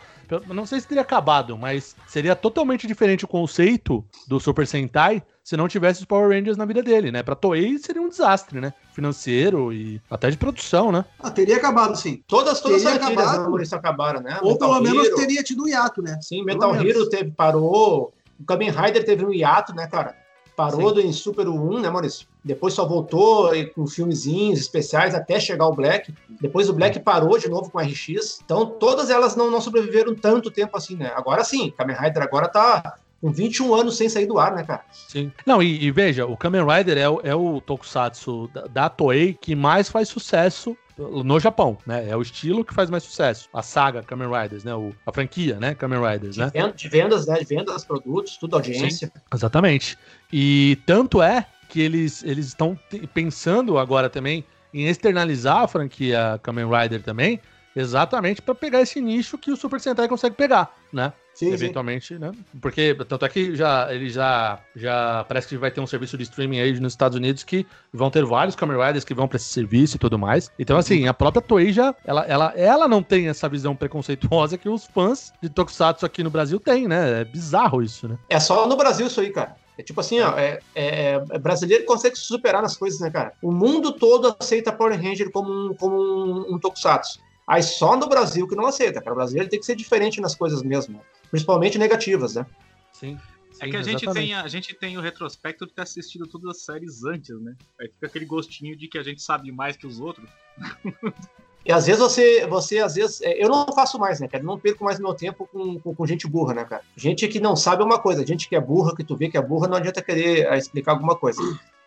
Não sei se teria acabado, mas seria totalmente diferente o conceito do Super Sentai se não tivesse os Power Rangers na vida dele, né? Pra Toei seria um desastre, né? Financeiro e até de produção, né? Ah, teria acabado, sim. Todas, todas as Teria acabado. Maurício, acabaram, né? Ou Metal pelo menos Hero, teria tido um hiato, né? Sim, Pelo Metal menos. Hero teve, parou. O Kamen Rider teve um hiato, né, cara? Parou Sim. do, em Super 1, né, Maurício? Depois só voltou com filmezinhos especiais até chegar o Black. Depois o Black parou de novo com o RX. Então todas elas não, não sobreviveram tanto tempo assim, né? Agora sim, Kamen Rider agora tá com 21 anos sem sair do ar, né, cara? Sim. Não, e, e veja, o Kamen Rider é, o- é o tokusatsu da, da Toei que mais faz sucesso no Japão, né? É o estilo que faz mais sucesso. A saga Kamen Riders, né? O, a franquia, né? Kamen Riders, né? De, ven- de vendas, né? De vendas, produtos, tudo audiência. Exatamente. E tanto é que eles eles estão pensando agora também em externalizar a franquia Kamen Rider também, exatamente para pegar esse nicho que o Super Sentai consegue pegar, né? Sim, sim. Eventualmente, né? Porque tanto é que já ele já já parece que vai ter um serviço de streaming aí nos Estados Unidos que vão ter vários Kamen Riders que vão para esse serviço e tudo mais. Então assim, a própria Toei já ela, ela, ela não tem essa visão preconceituosa que os fãs de Tokusatsu aqui no Brasil têm, né? É bizarro isso, né? É só no Brasil isso aí, cara. É tipo assim, ó, é, é- é brasileiro consegue se superar nas coisas, né, cara? O mundo todo aceita Power Ranger como um, como um, um tokusatsu. Aí só no Brasil que não aceita, cara. O brasileiro tem que ser diferente nas coisas mesmo, principalmente negativas, né? Sim. É que a gente, tem, a gente tem o retrospecto de ter assistido todas as séries antes, né? Aí fica aquele gostinho de que a gente sabe mais que os outros. [LAUGHS] E às vezes você, você às vezes, é, eu não faço mais, né, cara? Não perco mais meu tempo com, com, com gente burra, né, cara? Gente que não sabe uma coisa, gente que é burra, que tu vê que é burra, não adianta querer é, explicar alguma coisa.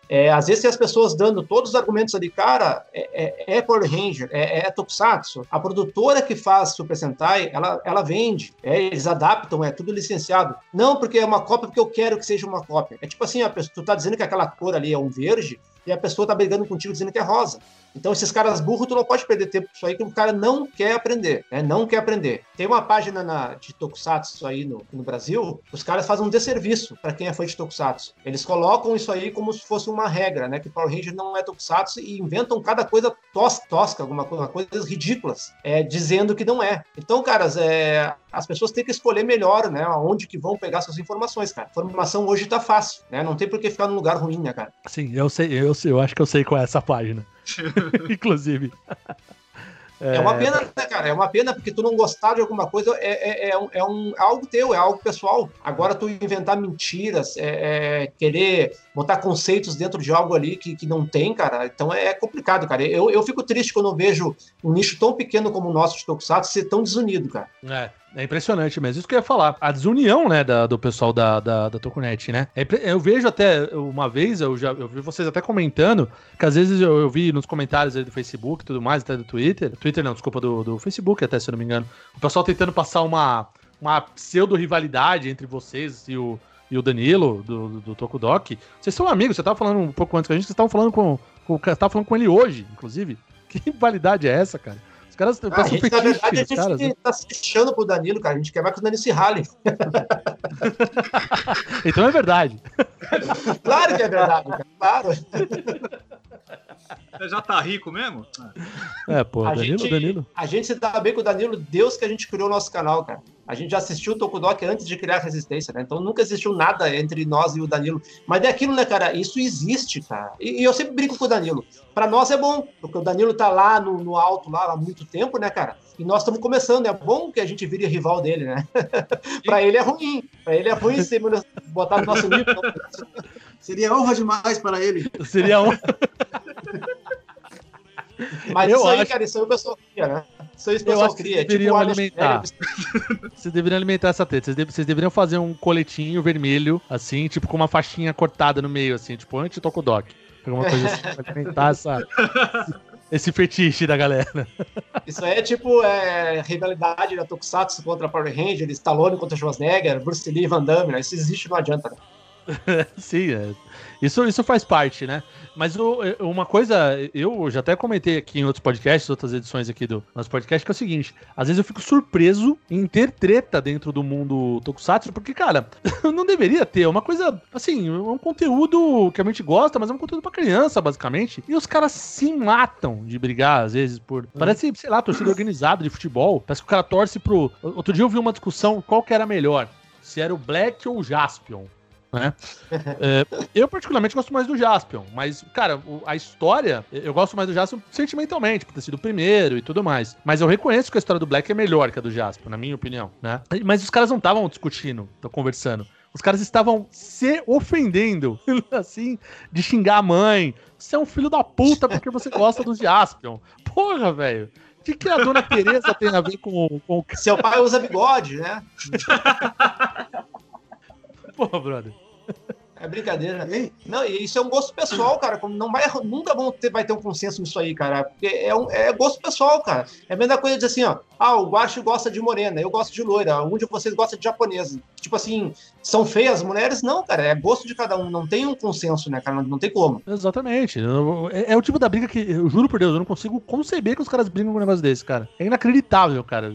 É, às vezes tem as pessoas dando todos os argumentos ali, cara, é, é, é Power Ranger, é, é Tokusatsu. A produtora que faz Super Sentai, ela, ela vende, é, eles adaptam, é tudo licenciado. Não porque é uma cópia, porque eu quero que seja uma cópia. É tipo assim, a pessoa, tu tá dizendo que aquela cor ali é um verde, e a pessoa tá brigando contigo dizendo que é rosa. Então, esses caras burros, tu não pode perder tempo com isso aí, que o cara não quer aprender, né? Não quer aprender. Tem uma página na, de Tokusatsu aí no, no Brasil, os caras fazem um desserviço para quem é fã de Tokusatsu. Eles colocam isso aí como se fosse uma regra, né? Que Power Ranger não é Tokusatsu e inventam cada coisa tos, tosca, alguma coisa, coisas ridículas, é, dizendo que não é. Então, caras, é, as pessoas têm que escolher melhor, né? Aonde que vão pegar suas informações, cara. Informação hoje tá fácil, né? Não tem por que ficar num lugar ruim, né, cara? Sim, eu sei, eu sei, eu acho que eu sei qual é essa página. [LAUGHS] [LAUGHS] Inclusive. É, uma pena, né, cara? É uma pena porque tu não gostar de alguma coisa é, é, é, um, é um- é algo teu, é algo pessoal. Agora tu inventar mentiras, é, é, querer botar conceitos dentro de algo ali que, que não tem, cara, então é complicado, cara. Eu, eu fico triste quando eu vejo um nicho tão pequeno como o nosso de Tokusatsu ser tão desunido, cara. É, é impressionante mesmo. Isso que eu ia falar. A desunião, né, da- do pessoal da, da, da Tokunet, né? É eu vejo até, uma vez, eu já eu vi vocês até comentando, que às vezes eu, eu vi nos comentários aí do Facebook e tudo mais, até do Twitter. Twitter não, desculpa, do, do Facebook até, se eu não me engano. O pessoal tentando passar uma, uma pseudo-rivalidade entre vocês e o, e o Danilo, do, do, do Tokudok. Vocês são amigos, você tava falando um pouco antes com a gente, vocês estavam falando com, com, falando com ele hoje, inclusive. [LAUGHS] Que rivalidade é essa, cara? Caras Ah, a passam gente, na verdade, a gente caras, né? tá se fechando pro Danilo, cara. A gente quer mais que o Danilo se rale. [LAUGHS] Então é verdade. [LAUGHS] Claro que é verdade, cara. Claro. Você já tá rico mesmo? É, pô, A Danilo, gente- Danilo. A gente se dá bem com o Danilo, Deus que a gente criou o nosso canal, cara. A gente já assistiu o Tokudok antes de criar a Resistência, né? Então nunca existiu nada entre nós e o Danilo. Mas é aquilo, né, cara? Isso existe, cara. E, e eu sempre brinco com o Danilo. Pra nós é bom, porque o Danilo tá lá no, no alto lá há muito tempo, né, cara? E nós estamos começando. É bom que a gente vire rival dele, né? [LAUGHS] pra ele é ruim. Pra ele é ruim se botar no nosso nível. [LAUGHS] Seria honra demais para ele. Seria um. Mas Eu isso aí, acho- cara, isso aí o pessoal né? O Eu acho que cria. vocês deveriam o Arnold alimentar. [LAUGHS] Vocês deveriam alimentar essa treta. Vocês, deve- vocês deveriam fazer um coletinho vermelho, assim, tipo com uma faixinha cortada no meio, assim, tipo anti-tocodok. Alguma coisa assim, pra alimentar [LAUGHS] essa, esse fetiche da galera. Isso aí é tipo é, rivalidade da Tokusatsu contra Power Ranger, Stallone contra Schwarzenegger, Bruce Lee e Van Damme, né? Isso existe, não adianta. Né? [LAUGHS] Sim, é. Isso, isso faz parte, né? Mas o- uma coisa, eu já até comentei aqui em outros podcasts, outras edições aqui do nosso podcast, que é o seguinte: às vezes eu fico surpreso em ter treta dentro do mundo Tokusatsu, porque, cara, [LAUGHS] não deveria ter. É uma coisa, assim, é um conteúdo que a gente gosta, mas é um conteúdo pra criança, basicamente. E os caras se matam de brigar, às vezes, por. Parece, sei lá, torcida organizada de futebol. Parece que o cara torce pro. Outro dia eu vi uma discussão qual que era melhor. Se era o Black ou o Jaspion. Né? É, eu, particularmente, gosto mais do Jaspion, mas, cara, o- a história, eu gosto mais do Jaspion sentimentalmente, por ter sido o primeiro e tudo mais. Mas eu reconheço que a história do Black é melhor que a do Jaspion, na minha opinião, né? Mas os caras não estavam discutindo, estão conversando. Os caras estavam se ofendendo, [LAUGHS] assim, de xingar a mãe. Você é um filho da puta porque você gosta do Jaspion. Porra, velho. O que, que a dona Tereza tem a ver com, com o Seu pai usa bigode, né? [LAUGHS] Porra, brother? É brincadeira. Hein? Não, e isso é um gosto pessoal, cara. Não vai, nunca vão ter, vai ter um consenso nisso aí, cara. Porque é, um, é gosto pessoal, cara. É a mesma coisa de assim, ó. Ah, o Guacho gosta de morena, eu gosto de loira. Um de vocês gosta de japonesa. Tipo assim, são feias as mulheres? Não, cara. É gosto de cada um. Não tem um consenso, né, cara? Não, não tem como. Exatamente. Eu- É, é o tipo da briga que, eu juro por Deus, eu não consigo conceber que os caras brigam com um negócio desse, cara. É inacreditável, cara.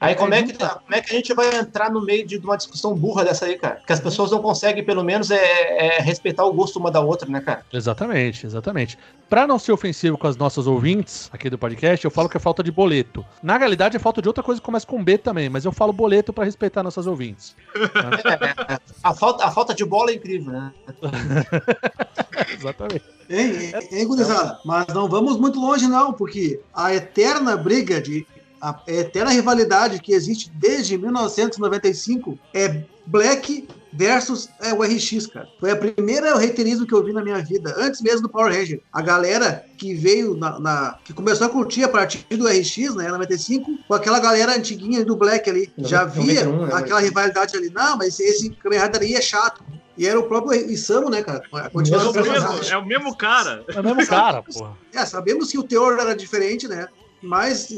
Aí como é, que, nunca- como é que a gente vai entrar no meio de uma discussão burra dessa aí, cara? Que as pessoas não conseguem, pelo menos, é, é respeitar o gosto uma da outra, né, cara? Exatamente, exatamente. Pra não ser ofensivo com as nossas ouvintes aqui do podcast, eu falo que é falta de boleto. Na realidade, é falta de outra coisa que começa com B também, mas eu falo boleto pra respeitar nossas ouvintes. [LAUGHS] A falta, a falta de bola é incrível, né? [LAUGHS] Exatamente. Hein, gurizada? Mas não vamos muito longe, não, porque a eterna briga de. A eterna rivalidade que existe desde 1995 é Black versus é, o RX, cara. Foi a primeira reiterismo que eu vi na minha vida, antes mesmo do Power Ranger. A galera que veio na, na- que começou a curtir a partir do RX, né, 95, com aquela galera antiguinha do Black ali, já via 91, né? aquela rivalidade ali. Não, mas esse Kamen Rider aí é chato. E era o próprio Isamu, né, cara? A É o, mesmo, é o mesmo cara. É o mesmo cara, porra. É, sabemos que o teor era diferente, né? Mas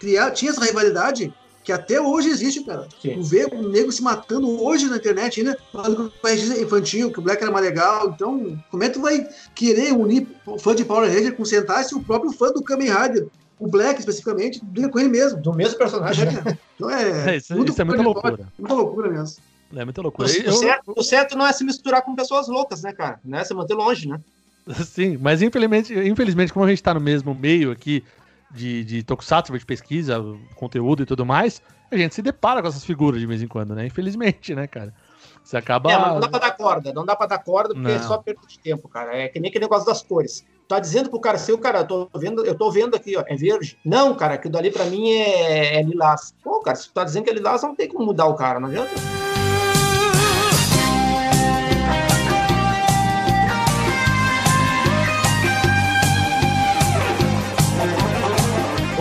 criar, tinha essa rivalidade que até hoje existe, cara. Sim. Tu vê um nego se matando hoje na internet ainda, falando que o RX é infantil, que o Black era mais legal. Então, como é que tu vai querer unir o fã de Power Ranger com Sentai se o próprio fã do Kamen Rider, o Black especificamente, briga com ele mesmo? Do mesmo personagem. né? [LAUGHS] Então é. É, isso, isso é muita loucura. Muita loucura mesmo. É muita O, loucura. o Eu- certo, o certo não é se misturar com pessoas loucas, né, cara? Né? Se manter longe, né? [LAUGHS] Sim, mas infelizmente, infelizmente, como a gente tá no mesmo meio aqui de, de Tokusatsu, de pesquisa, conteúdo e tudo mais, a gente se depara com essas figuras de vez em quando, né? Infelizmente, né, cara? Você acaba. É, mas não dá pra dar corda, não dá pra dar corda porque é Não. só perda de tempo, cara. É que nem aquele negócio das cores. Tá dizendo pro cara assim, o cara, eu tô vendo, eu tô vendo aqui, ó, é verde. Não, cara, aquilo dali pra mim é, é lilás. Pô, cara, se tu tá dizendo que é lilás, não tem como mudar o cara, não adianta.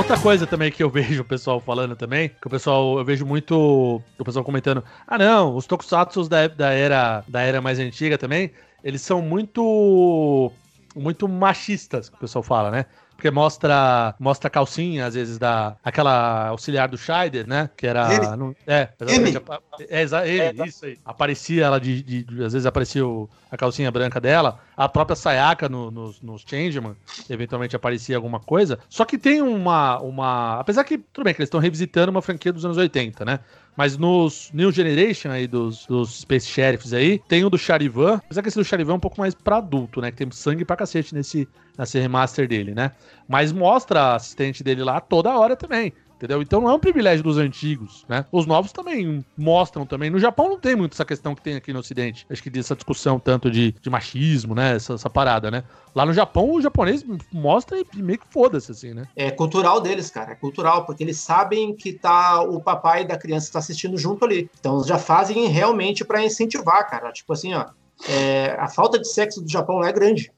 Outra coisa também que eu vejo o pessoal falando também, que o pessoal, eu vejo muito o pessoal comentando, ah não, os tokusatsu da, da era da era mais antiga também, eles são muito muito machistas, que o pessoal fala, né? Porque mostra mostra a calcinha, às vezes, da aquela auxiliar do Scheider, né? Que era. M. não- é, exatamente. M. apa- É, exa- M, isso aí. Aparecia ela de, de- Às vezes aparecia a calcinha branca dela. A própria Sayaka no, nos, nos Changeman, eventualmente aparecia alguma coisa. Só que tem uma. uma apesar que, tudo bem, que eles estão revisitando uma franquia dos anos 80, né? Mas nos New Generation aí, dos, dos Space Sheriffs aí, tem o do Charivan. Apesar que esse do Charivan é um pouco mais pra adulto, né? Que tem sangue pra cacete nesse, nesse remaster dele, né? Mas mostra a assistente dele lá toda hora também. Entendeu? Então não é um privilégio dos antigos, né? Os novos também mostram também. No Japão não tem muito essa questão que tem aqui no Ocidente. Acho que dessa discussão tanto de, de machismo, né? Essa, essa parada, né? Lá no Japão, o japonês mostra e meio que foda-se, assim, né? É cultural deles, cara. É cultural, porque eles sabem que tá o papai da criança está assistindo junto ali. Então já fazem realmente para incentivar, cara. Tipo assim, ó, é, a falta de sexo do Japão é grande,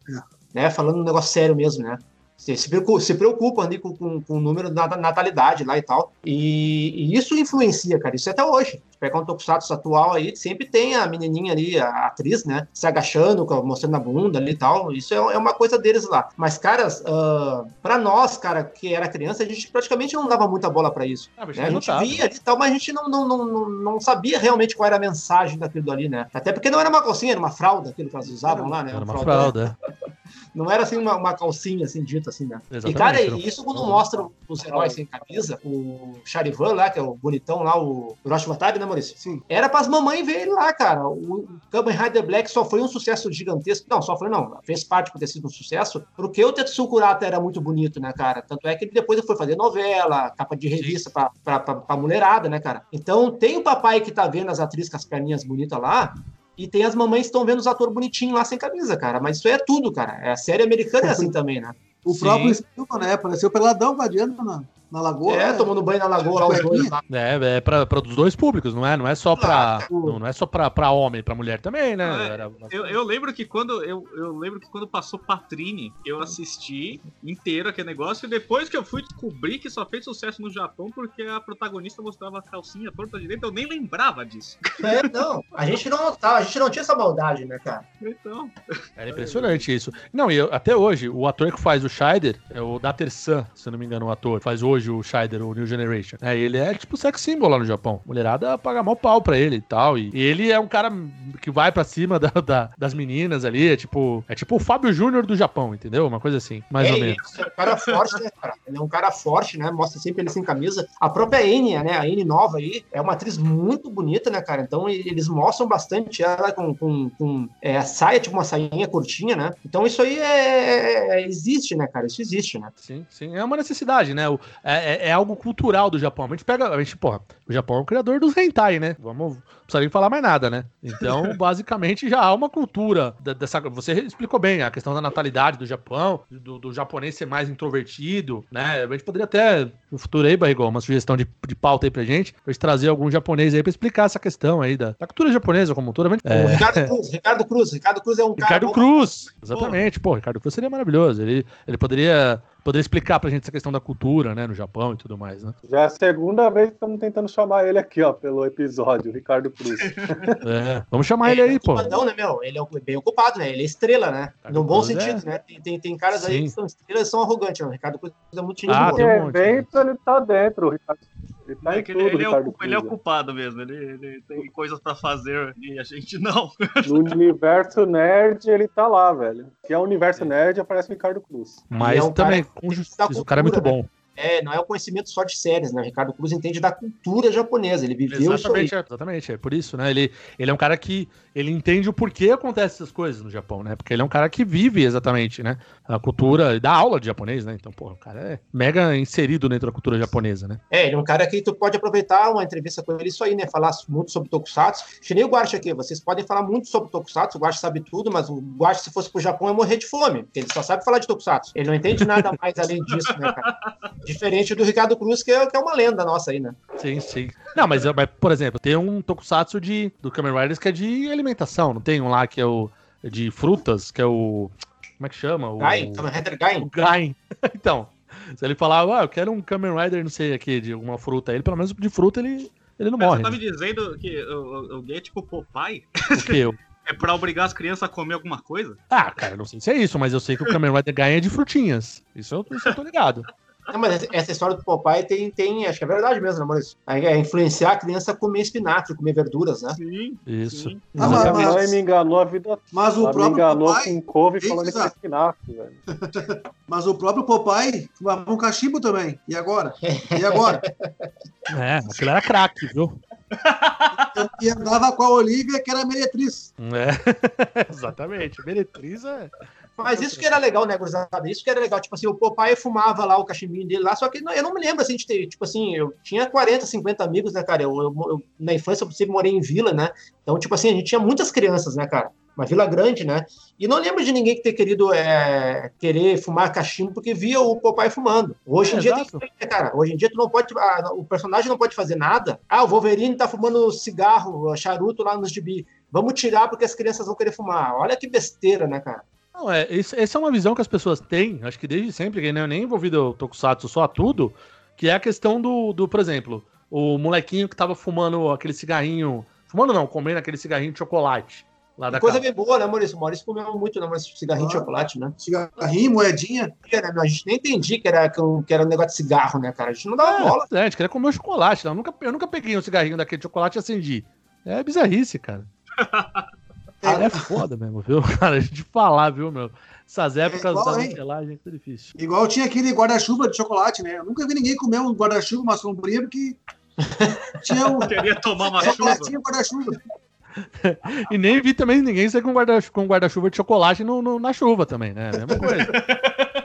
né? Falando um negócio sério mesmo, né? Se, se preocu- se preocupam ali com, com, com o número da da natalidade lá e tal. E, e isso influencia, cara, isso é até hoje. Se pegar um tokusatsu atual aí, sempre tem a menininha ali, a atriz, né, se agachando, mostrando a bunda ali e tal. Isso é, é uma coisa deles lá. Mas, caras, ah, pra nós, cara, que era criança, a gente praticamente não dava muita bola pra isso. Ah, né? A gente notava. via ali e tal, mas a gente não, não, não, não, sabia realmente qual era a mensagem daquilo ali, né? Até porque não era uma calcinha, era uma fralda, aquilo que elas usavam lá, né? Era uma fraldão. fralda. Não era assim uma, uma calcinha, assim, dita assim, né? E, Exatamente, cara, era um- e isso quando mostra os heróis sem camisa, o Charivan lá, que é o bonitão lá, o Hiroshi Watari, né, Maurício? Sim. Era pras mamães ver ele lá, cara. O Kamen Rider Black só foi um sucesso gigantesco. Não, só foi não. Fez parte por ter sido um sucesso, porque o Tetsu Kurata era muito bonito, né, cara? Tanto é que ele depois foi fazer novela, capa de revista pra, pra, pra, pra mulherada, né, cara? Então tem o papai que tá vendo as atrizes com as perninhas bonitas lá, e tem as mamães que estão vendo os atores bonitinhos lá sem camisa, cara. Mas isso aí é tudo, cara. É, a série americana é assim [LAUGHS] também, né? O Sim. próprio Spielman, né? Apareceu peladão vadiando na, na lagoa. é, né? tomando banho na lagoa lá, os dois lá. É, é pra, pra os dois públicos, não é? Não é só pra, Claro. não, não é só pra, pra homem, pra mulher também, né? Ah. Era- Eu, eu lembro que quando eu, eu lembro que quando passou Patrine, eu assisti inteiro aquele negócio e depois que eu fui descobrir que só fez sucesso no Japão porque a protagonista mostrava a calcinha torta direita, eu nem lembrava disso. É, não, a gente não notava, a gente não tinha essa maldade, né, cara? Então, Era impressionante isso. Não, e eu- até hoje, o ator que faz o Scheider é o Dater San, se eu não me engano, o ator. Faz hoje o Scheider, o New Generation. É, ele é tipo sex symbol lá no Japão. Mulherada paga mal pau pra ele e tal. E, e ele é um cara que vai pra cima da- da- das meninas ali. É tipo, é tipo o Fábio Júnior do Japão, entendeu? Uma coisa assim, mais é, ou ele menos. é um cara forte, né, cara? Ele é um cara forte, né? Mostra sempre ele sem camisa. A própria Enya, né? A Enya nova aí, é uma atriz muito bonita, né, cara? Então eles mostram bastante ela com, com, com é, a saia, tipo uma sainha curtinha, né? Então isso aí é, é- existe, né, cara? Isso existe, né? Sim, sim. É uma necessidade, né? O- é, é- é algo cultural do Japão. A gente pega. A gente, porra, o Japão é o criador dos hentai, né? Vamos. Não precisa nem falar mais nada, né? Então, [LAUGHS] basicamente, já há uma cultura dessa. Você explicou bem a questão da natalidade do Japão, do, do japonês ser mais introvertido, né? A gente poderia até, no futuro aí, Barrigol, uma sugestão de, de pauta aí pra gente, pra gente trazer algum japonês aí pra explicar essa questão aí da, da cultura japonesa como toda. O É, Ricardo Cruz, Ricardo Cruz, Ricardo Cruz é um cara. Ricardo bom. Cruz, exatamente. Pô, Ricardo Cruz seria maravilhoso. Ele, ele poderia, poderia explicar pra gente essa questão da cultura, né, no Japão e tudo mais, né? Já é a segunda vez que estamos tentando chamar ele aqui, ó, pelo episódio, Ricardo Cruz. [LAUGHS] É, vamos chamar ele aí, pô. Não, né, meu? Ele é bem ocupado, né? Ele é estrela, né? Ricardo No bom Cruz é- sentido, né? Tem, tem, tem caras aí Sim. que são estrelas e são arrogantes, né? O Ricardo Cruz é muito Ah, boa. tem um né? evento ele tá dentro, o Ricardo. Ele tá é tudo, ele, é, ocupa- ele é ocupado mesmo, ele, ele tem coisas pra fazer e a gente não. No universo nerd, ele tá lá, velho. Que é o universo nerd, aparece o Ricardo Cruz. Mas é um também, cara com justiça, o cara é muito cultura, bom. É, não é o conhecimento só de séries, né? O Ricardo Cruz entende da cultura japonesa. Ele viveu isso aí. Exatamente, é, exatamente, é por isso, né? Ele, ele é um cara que ele entende o porquê acontecem essas coisas no Japão, né? Porque ele é um cara que vive exatamente, né? A cultura, e dá aula de japonês, né? Então, pô, o cara é mega inserido dentro da cultura japonesa, né? É, ele é um cara que tu pode aproveitar uma entrevista com ele, isso aí, né? Falar muito sobre Tokusatsu. Nem o Guache aqui, vocês podem falar muito sobre Tokusatsu, o Guache sabe tudo, mas o Guache, se fosse pro Japão, ia morrer de fome, porque ele só sabe falar de Tokusatsu. Ele não entende nada mais além disso, né, cara? [LAUGHS] Diferente do Ricardo Cruz, que é, que é uma lenda nossa aí, né? Sim, sim. Não, mas, mas, por exemplo, tem um tokusatsu de, do Kamen Riders que é de alimentação, não tem um lá que é o de frutas, que é o... Como é que chama? O, Gain, Kamen Rider o Gain. Gain. [LAUGHS] então, se ele falar, ah, eu quero um Kamen Rider, não sei aqui, de alguma fruta, ele pelo menos de fruta ele, ele não Mas morre. Você tá né? me dizendo que o, o, o gay é tipo Popeye? O [LAUGHS] eu? É pra obrigar as crianças a comer alguma coisa? Ah, cara, eu não sei se é isso, mas eu sei que o Kamen Rider ganha de frutinhas. Isso eu, isso eu tô ligado. Não, mas essa- história do Popeye tem, tem, acho que é verdade mesmo, né, Maurício? É influenciar a criança a comer espinafre, comer verduras, né? Sim. Isso. Sim. Ah, Minha mas- mãe me enganou a vida Mas o Ela me próprio enganou Popeye, com couve falando que é espinafre, velho. [LAUGHS] mas o próprio Popeye fumava um cachimbo também. E agora? E agora? [LAUGHS] É, aquilo era craque, viu? e andava com a Olivia, que era meretriz. É. [LAUGHS] Exatamente. Meretriz é. Mas isso que era legal, né, gurizada? Isso que era legal. Tipo assim, o Popeye fumava lá o cachimbinho dele lá, só que eu não me lembro assim de ter, tipo assim, eu tinha 40, 50 amigos, né, cara? Eu, eu- eu- na infância eu sempre morei em vila, né? Então, tipo assim, a gente tinha muitas crianças, né, cara? Uma vila grande, né? E não lembro de ninguém que ter querido é, querer fumar cachimbo porque via o Popeye fumando. Hoje em É, dia tem exato. que né, cara? Hoje em dia tu não pode. ah, o personagem não pode fazer nada. Ah, o Wolverine tá fumando cigarro, charuto lá nos gibi. Vamos tirar porque as crianças vão querer fumar. Olha que besteira, né, cara? Não, é, esse- essa é uma visão que as pessoas têm, acho que desde sempre, quem não é nem envolvido no Tokusatsu só a tudo, que é a questão do, do, por exemplo, o molequinho que tava fumando aquele cigarrinho. Fumando não, comendo aquele cigarrinho de chocolate. Lá da Coisa casa. bem boa, né, Maurício? O Maurício comeu muito, né, Maurício? Cigarrinho de Ah. chocolate, né? Cigarrinho, moedinha. Né, meu? A gente nem entendia que era, que um- que era um negócio de cigarro, né, cara? A gente não dava bola. É, a gente queria comer o chocolate. Não. Eu, nunca, eu nunca peguei um cigarrinho daquele de chocolate e acendi. É bizarrice, cara. [LAUGHS] É, foda mesmo, viu, [LAUGHS] cara? De falar, viu, meu? Essas épocas igual, da modelagem é difícil. Igual tinha aquele guarda-chuva de chocolate, né? Eu nunca vi ninguém comer um guarda-chuva, uma sombrinha, porque [LAUGHS] tinha um. Queria tomar uma chuva. Tinha guarda-chuva. E nem vi também ninguém sair com guarda- com guarda-chuva de chocolate no, no- na chuva também, né? Mesma coisa. [LAUGHS]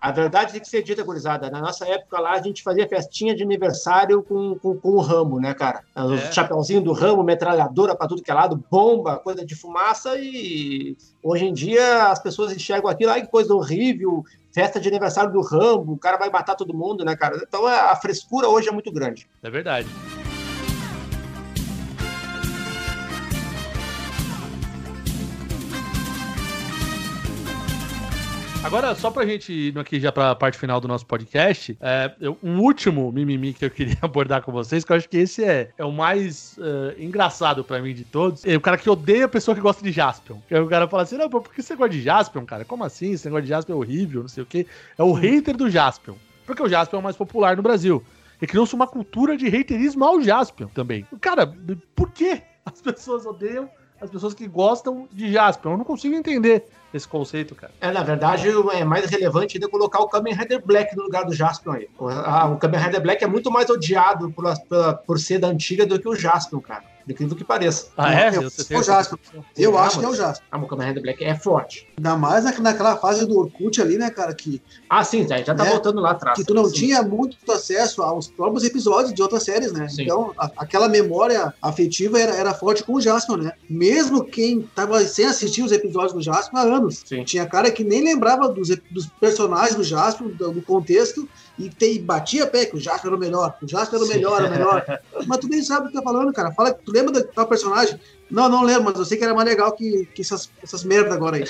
A verdade tem que ser dita, gurizada. Na nossa época lá, a gente fazia festinha de aniversário com, com, com o ramo, né, cara? O É. chapeuzinho do ramo, metralhadora pra tudo que é lado, bomba, coisa de fumaça e hoje em dia as pessoas enxergam aquilo, ai que coisa horrível, festa de aniversário do ramo, o cara vai matar todo mundo, né, cara? Então a frescura hoje é muito grande. É verdade. Agora, só pra gente ir aqui já pra parte final do nosso podcast, é, eu- um último mimimi que eu [LAUGHS] queria abordar com vocês, que eu acho que esse é, é o mais é, engraçado pra mim de todos. É o cara que odeia a pessoa que gosta de Jaspion. Que aí o cara fala assim, não, pô, por que você gosta de Jaspion, cara? Como assim? Esse negócio de Jaspion é horrível, não sei o quê. É o hater do Jaspion. Porque o Jaspion é o mais popular no Brasil. E criou-se uma cultura de haterismo ao Jaspion também. Cara, por que as [LAUGHS] pessoas odeiam as pessoas que gostam de Jaspion? Eu não consigo entender esse conceito, cara. É, na verdade, é mais relevante ainda colocar o Kamen Rider Black no lugar do Jaspion aí. O, a- o Kamen Rider Black é muito mais odiado por, pela- por ser da antiga do que o Jaspion, cara. Do que, pareça. Ah, é? eu- Você é o Jaspion. Eu acho que é o Jasper. Ah, o Kamen Rider Black é forte. Ainda mais na- naquela fase do Orkut ali, né, cara? Que, Ah, sim, já, já tá É, voltando lá atrás. que tu não Sim. tinha muito acesso aos próprios episódios de outras séries, né? Sim. Então, a- aquela memória afetiva era, era forte com o Jasper, né? Mesmo quem tava sem assistir os episódios do Jasper há anos. Sim. Tinha cara que nem lembrava dos, dos personagens do Jasper, do, do contexto, e, te, e batia pé que o Jasper era o melhor, o Jasper era o melhor, era o melhor. [LAUGHS] Mas tu nem sabe o que tá falando, cara. Fala, tu lembra de tal personagem? Não, não lembro, mas eu sei que era mais legal que, que essas, essas merda agora aí.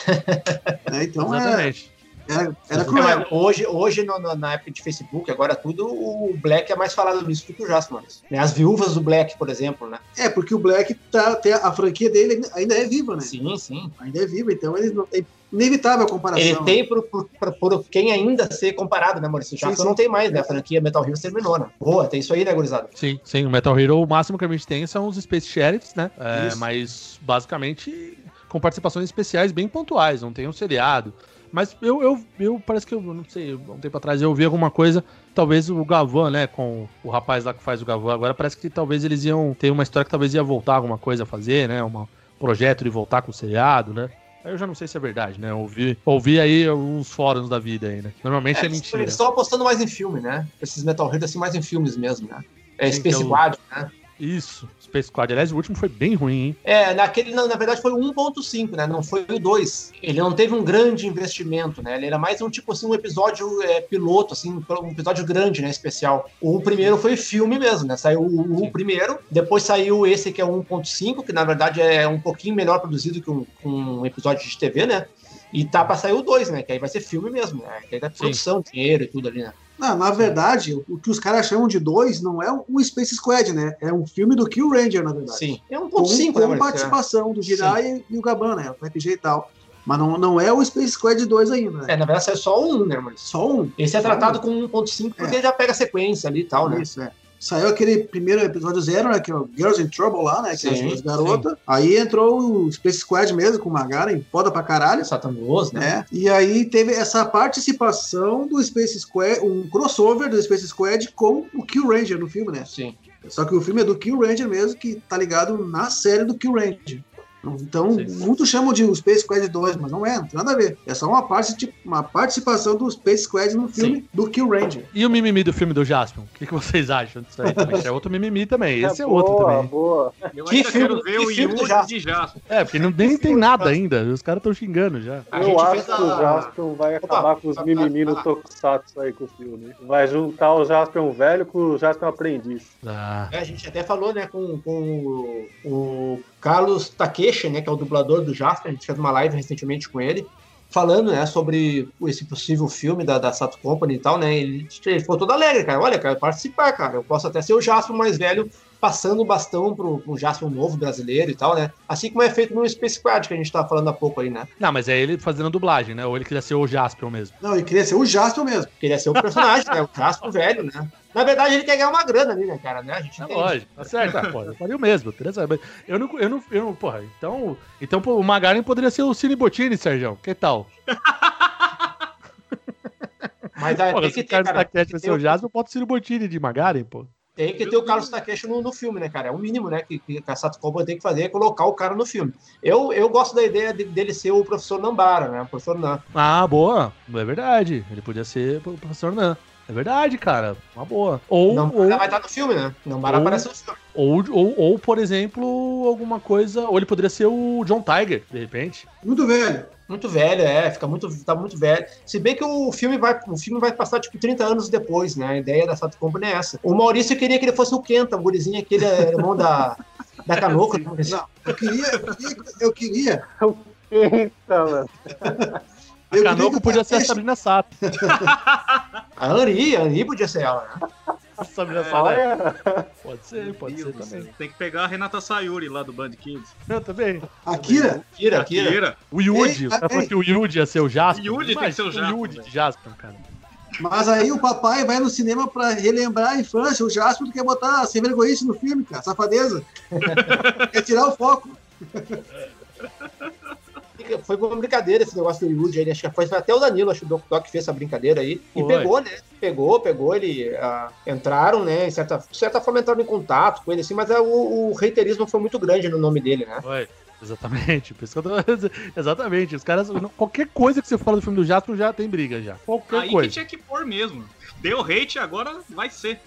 Né? [LAUGHS] Então, é, Exatamente. era, era É, cruel. hoje, hoje no- no- na época de Facebook, agora tudo, o Black é mais falado nisso do que o Jasper. Né? As viúvas do Black, por exemplo, né? É, porque o Black, tá, tem a, franquia dele ainda- é viva, né? Sim, sim. Ainda é viva, então ele não, é inevitável a comparação. Ele tem por, por, por- por quem ainda ser comparado, né, Maurício? O Sim, não tem mais, né? A franquia Metal Hero terminou, né? Boa, tem isso aí, né, gurizada? Sim, sim. O Metal Hero, o máximo que a gente tem são os Space Sheriffs, né? É, mas, basicamente, com participações especiais bem pontuais. Não tem um seriado. Mas eu, eu, eu parece que eu não sei, um tempo atrás eu ouvi alguma coisa, talvez o Gavan, né, com o rapaz lá que faz o Gavan agora, parece que talvez eles iam ter uma história que talvez ia voltar alguma coisa a fazer, né, um projeto de voltar com o seriado, né. Eu já não sei se é verdade, né, ouvi, ouvi aí uns fóruns da vida aí, né, normalmente é, eles mentira. eles estão apostando mais em filme, né? Esses Metal Hero, assim, mais em filmes mesmo, né? É Sim, Space que é o- Squad, né? Isso, Space Squad. Aliás, o último foi bem ruim, hein. É, naquele, na, na verdade, foi o 1.5, né? Não foi o 2. Ele não teve um grande investimento, né? Ele era mais um tipo assim, um episódio é, piloto, assim, um episódio grande, né? Especial. O primeiro foi filme mesmo, né? Saiu o, o primeiro, depois saiu esse que é o 1.5, que na verdade é um pouquinho melhor produzido que um, um episódio de TV, né? E tá pra sair o 2, né? Que aí vai ser filme mesmo, né? Que aí é produção, dinheiro e tudo ali, né? Não, na verdade, o que os caras chamam de dois não é um Space Squad, né? É um filme do Kill Ranger, na verdade. Sim. É Com, 1.5, com né? Maurício? participação do Jirai e o Gaban, né? O RPG e tal. Mas não, não é o Space Squad 2 ainda, né? É, na verdade saiu só Maurício? Só. Esse é Só tratado com 1.5 porque já pega a sequência ali tal? Isso, é. Saiu aquele primeiro episódio zero, né? Que é o Girls in Trouble lá, né? Que é Sim, as garotas. Aí entrou o Space Squad mesmo, com o Magaren, foda pra caralho. Satanuoso, né? né? E aí teve essa participação do Space Squad, um crossover do Space Squad com o Kill Ranger no filme, né? Sim. Só que o filme é do Kill Ranger mesmo, que tá ligado na série do Kill Ranger. Então, Sim. muitos chamam de Space Squad 2, mas não é, não tem nada a ver. É só uma, parte, tipo, uma participação do Space Squad no filme do Kill Ranger. E o mimimi do filme do Jaspion? O que, que vocês acham disso aí também? [LAUGHS] É outro mimimi também. Esse é, outro boa, também. boa. Eu Que ainda filme- quero ver que o filme do Yuri Jasper? de Jasper. É, porque não, nem tem nada ainda. Os caras estão xingando já. A eu acho que a- o Jaspion vai Opa, acabar com os a- mimimi a- no Tokusatsu aí com o filme. Vai juntar o Jaspion velho com o Jaspion aprendiz. Ah, É, a gente até falou, né, com, com o, o Carlos Takeshi, né, que é o dublador do Jasper, a gente fez uma live recentemente com ele. falando, né, sobre esse possível filme da, da Sato Company e tal, né? Ele, ele ficou todo alegre, cara. Olha, cara, participar, cara. Eu posso até ser o Jasper mais velho passando o bastão pro, pro Jasper novo brasileiro e tal, né? Assim como é feito no Space Squad, que a gente tava falando há pouco aí, né? Não, mas é ele fazendo a dublagem, né? Ou ele queria ser o Jasper mesmo. Não, ele queria ser o Jasper mesmo. Queria ser o personagem, né? O Jasper velho, né? Na verdade, ele quer ganhar uma grana ali, né, cara? Né? A gente É entende. lógico, tá certo. Ah, pô, eu faria o mesmo, beleza? Mas Eu não, eu não, eu não, porra, então, então pô, o Magaren poderia ser o Cine Bottini, Sérgio. Que tal? Mas aí, Porra, tem se que o ter, cara, que ser o ter, Jasper, eu boto o Bottini de Magaren, pô. Tem que ter o Carlos Takeshi no, no filme, né, cara? É o mínimo, né, que, que a Sato Company tem que fazer, é colocar o cara no filme. Eu, eu gosto da ideia de- dele ser o professor Nambara, né? O professor Nan. Ah, boa. É verdade. Ele podia ser o professor Nan. É verdade, cara. Uma boa. Ou, Nambara ou, vai estar no filme, né? Nambara ou- aparece no filme. ou, ou, ou, por exemplo, alguma coisa. Ou ele poderia ser o John Tiger, de repente. Muito velho. Muito velho, é, fica muito, tá muito velho. Se bem que o filme vai, o filme vai passar tipo 30 anos depois, né? A ideia da Sato Company é essa. O Maurício queria que ele fosse o Kenta, o gurizinho aquele é irmão da da Canoco. né? Não, eu queria, eu queria, eu queria, Eita, mano. A Canoco podia o ser a Sabrina Sato. [LAUGHS] A Anri, a Anri podia ser ela, né? A Sabrina é. Pode ser, pode ser Deus do também. Tem que pegar a Renata Sayuri lá do Band Kids. Eu também. Akira, Kira, Kira. Akira. O o cara falou que o Yudi ia ser o Jasper. Yudi tem que ser o Jasper, O Yudi velho. de Jasper, cara. mas aí o papai vai no cinema pra relembrar a infância, o Jasper quer botar sem vergonhice no filme, cara, safadeza. [LAUGHS] quer tirar o foco. [LAUGHS] Foi uma brincadeira esse negócio do Yudi aí, acho que foi até o Danilo, acho que o Doc Doc fez essa brincadeira aí. E Foi. pegou, né? Pegou, pegou, ele ah, entraram, né? Em certa, de certa forma entraram em contato com ele, assim, mas ah, o, o reiterismo foi muito grande no nome dele, né? Foi. Exatamente, por isso que eu tô... [LAUGHS] Exatamente. Os caras. Qualquer coisa que você fala do filme do Jasper já tem briga já. Qualquer Aí que coisa. tinha que pôr mesmo. Deu hate, agora vai ser.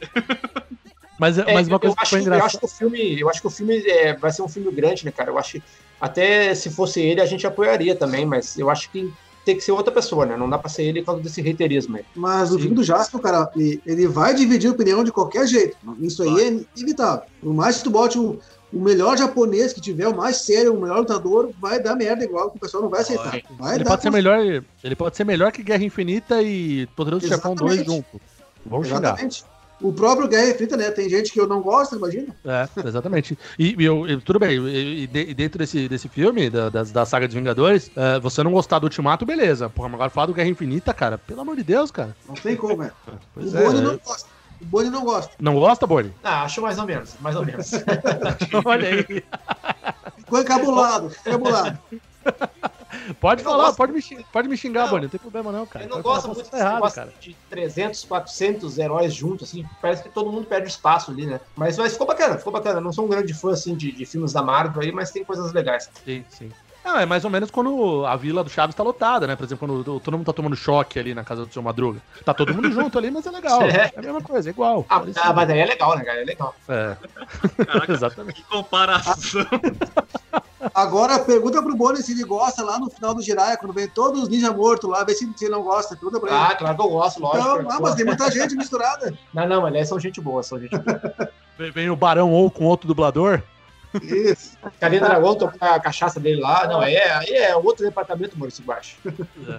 Mas, É, mas uma eu, coisa que acho, foi eu engraçada. acho que o filme, eu acho que o filme é, vai ser um filme grande, né, cara? Eu acho que até se fosse ele a gente apoiaria também, mas eu acho que tem que ser outra pessoa, né? Não dá pra ser ele por causa desse reiterismo aí. Mas o Sim. filme do Jasper, cara, ele, vai dividir opinião de qualquer jeito. Isso aí é inevitável. Por mais que tu bote o, o melhor japonês que tiver, o mais sério, o melhor lutador, vai dar merda igual, que o pessoal não vai aceitar. Vai. Ele dar pode ser melhor. Ele pode ser melhor que Guerra Infinita e Poderoso Chefão 2 Exatamente. junto. Vamos xingar. O próprio Guerra Infinita, né? Tem gente que eu não gosto, imagina. É, exatamente. E, e eu, e tudo bem, e, e de- e dentro desse, desse filme, da, das- da saga dos Vingadores, é, você não gostar do Ultimato, beleza. Porra, mas agora falar do Guerra Infinita, cara, pelo amor de Deus, cara. Não tem como, velho. O Boni é. não gosta. O Boni não gosta. Não gosta, Boni? Ah, acho mais ou menos, mais ou menos. [LAUGHS] Olha aí. Ficou encabulado, encabulado. [LAUGHS] Pode falar, gosto. pode me, xing- pode me xingar, Não. Boni, não tem problema não, cara. Eu não gosto muito tá desse errado, negócio cara. de 300, 400 heróis juntos, assim. Parece que todo mundo perde espaço ali, né? Mas, mas ficou bacana, ficou bacana. Eu não sou um grande fã, assim, de, de filmes da Marvel aí, mas tem coisas legais. Sim, sim. Não, é mais ou menos quando a vila do Chaves tá lotada, né? Por exemplo, quando todo mundo tá tomando choque ali na casa do seu Madruga. Tá todo mundo junto ali, mas é legal. [LAUGHS] É. É a mesma coisa, é igual. Ah, parecido. ah, mas aí é legal, né, cara? É legal. É, Caraca, [LAUGHS] exatamente. que comparação. [LAUGHS] Agora pergunta pro Boni se ele gosta lá no final do Jiraiya, quando vem todos os ninja mortos lá, vê se, se ele não gosta. Pergunta pra ele. Ah, claro que eu gosto, lógico. não, ah, mas tem muita gente misturada. [LAUGHS] Não, não, aliás, são gente boa, são gente boa. [LAUGHS] Vem- o Barão ou com outro dublador. Isso. Cadê Dragão tomando a cachaça dele lá? Não, aí é, aí é outro departamento, Maurício Baixo.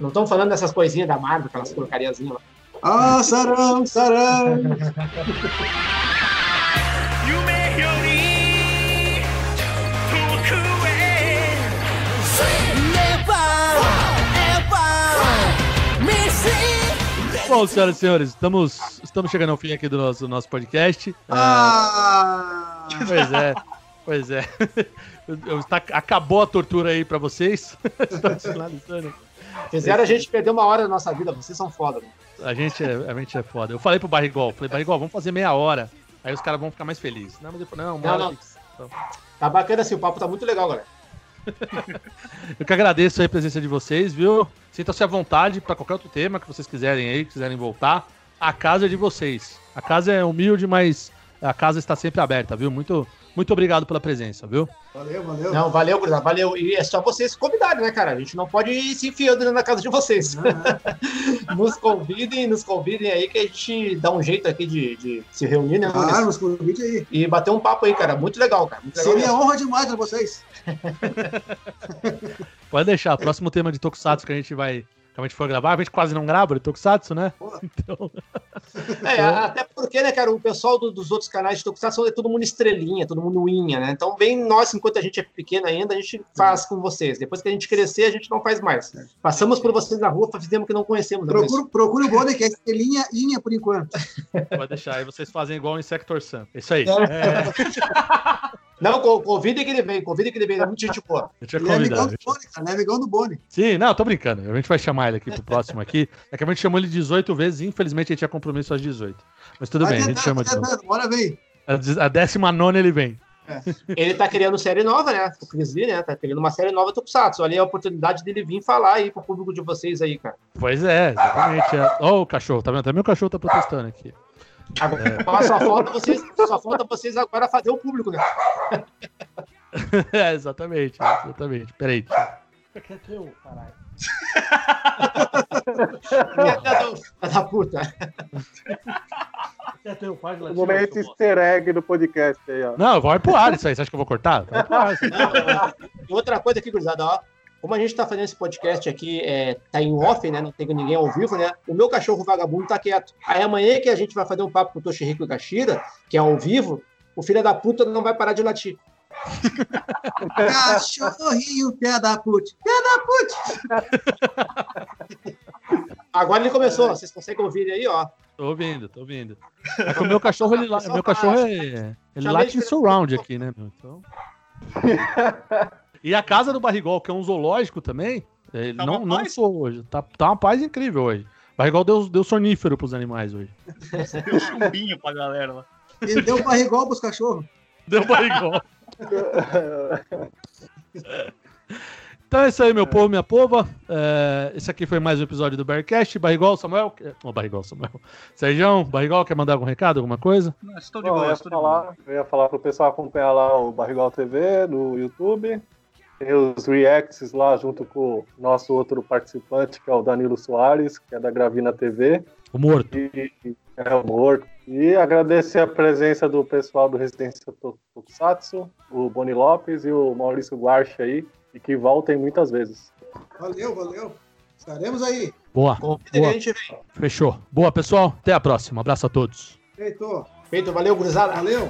Não estamos falando dessas coisinhas da Marvel, aquelas porcariazinhas lá. Ah, sarão, sarão. [LAUGHS] Bom, senhoras e senhores, estamos, estamos chegando ao fim aqui do nosso, nosso podcast. Ah, Pois é, pois é. [LAUGHS] Eu- está- acabou a tortura aí pra vocês. Estão finalizando. Fizeram a gente perder uma hora da nossa vida, vocês são foda. Né? A gente, é, a gente é foda. Eu falei pro Barrigol, falei, Barrigol, vamos fazer meia hora. Aí os caras vão ficar mais felizes. Não, mas depois, não, Não, não. que- Tá bacana assim, o papo tá muito legal, galera. [LAUGHS] Eu que agradeço aí a presença de vocês, viu? Sintam-se à vontade para qualquer outro tema que vocês quiserem aí, quiserem voltar. A casa é de vocês. A casa é humilde, mas a casa está sempre aberta, viu? Muito, muito obrigado pela presença, viu? Valeu, valeu. Não, valeu, gurizada, valeu. E é só vocês se convidarem, né, cara? A gente não pode ir se enfiando dentro da casa de vocês. [LAUGHS] nos convidem, nos convidem aí que a gente dá um jeito aqui de, de se reunir, né, Claro, Maurício? nos convite aí. E bater um papo aí, cara. Muito legal, cara. Muito legal Seria mesmo. honra demais pra vocês. [LAUGHS] Pode deixar. Próximo tema de Tokusatsu que a gente vai. Que a gente for gravar, a gente quase não grava de Tokusatsu, né? Porra. [LAUGHS] Então, É, até porque, né, cara, o pessoal do- dos outros canais de Tokusatsu é todo mundo estrelinha, todo mundo inha, né? Então, bem nós, enquanto a gente é pequeno ainda, a gente faz com vocês. Depois que a gente crescer, a gente não faz mais. Passamos por vocês na rua, fizemos que não conhecemos. Né? Procura, procura o Bonnie, que é estrelinha inha por enquanto. pode deixar. Aí vocês fazem igual o Insector Sam. Isso aí. É. É, Não, co- convidem que ele vem, convidem que ele vem, é muito gente boa. a gente vai Ele é amigão do Bonnie, cara. É amigão do Bonnie. Sim, não, tô brincando. A gente vai chamar ele aqui pro próximo aqui. É que a gente chamou ele 18 vezes e infelizmente ele tinha compromisso às 18. Mas tudo Vai bem, a gente tentando, chama vai de novo. Bora, vem. A dez- A décima nona ele vem. Ele tá criando série nova, né? O Chris Lee, né? Tá criando uma série nova Tokusatsu. Olha aí a oportunidade dele vir falar aí pro público de vocês aí, cara. Pois é, exatamente. É. Ó, o cachorro, tá vendo? Também o cachorro tá protestando aqui. Agora só falta vocês, só falta vocês agora fazer o público, né? [LAUGHS] é, exatamente, exatamente. Peraí. Deixa... eu, caralho. Filha da puta. Quieto eu, faz O momento easter egg do podcast aí, ó. Não, vai pro ar isso aí. Você acha que eu vou cortar? Vai pro ar. Não, outra coisa aqui, gurizada, ó. Como a gente tá fazendo esse podcast aqui, é, tá em off, né? Não tem ninguém ao vivo, né? O meu cachorro vagabundo tá quieto. Aí amanhã que a gente vai fazer um papo com o Toshihiko Kashira, que é ao vivo, o filho da puta não vai parar de latir. [LAUGHS] Cachorrinho, pé da put. Pé da put. [LAUGHS] Agora ele começou, vocês conseguem ouvir ele aí, ó. Tô ouvindo, tô ouvindo. É o meu cachorro, ele, meu cachorro é. Ele late em surround aqui, né? Então. [LAUGHS] E a casa do Barrigol, que é um zoológico também, ele Tá não, não sou hoje. Tá, tá uma paz incrível hoje. Barrigol deu, deu sonífero pros animais hoje. Deu chumbinho pra galera lá. Ele deu barrigol pros cachorros. [LAUGHS] Deu barrigol. [LAUGHS] Então é isso aí, meu povo, minha pova. É, esse aqui foi mais um episódio do Bearcast. Barrigol, Samuel. Ô, Barrigol, Samuel. Sergião, Barrigol, quer mandar algum recado, alguma coisa? Não, estou de eu, boa, ia boa. falar, eu ia falar pro pessoal acompanhar lá o Barrigol TV no YouTube. Tem os reacts lá junto com o nosso outro participante, que é o Danilo Soares, que é da Gravina TV. O morto. E, é o morto. E agradecer a presença do pessoal do Residência To- Tokusatsu, o Boni Lopes e o Maurício Guarche aí, e que voltem muitas vezes. Valeu, valeu. Estaremos aí. Boa. Boa. Fechou. Boa, pessoal. Até a próxima. Abraço a todos. Feito. Feito, valeu, gurizada. Valeu.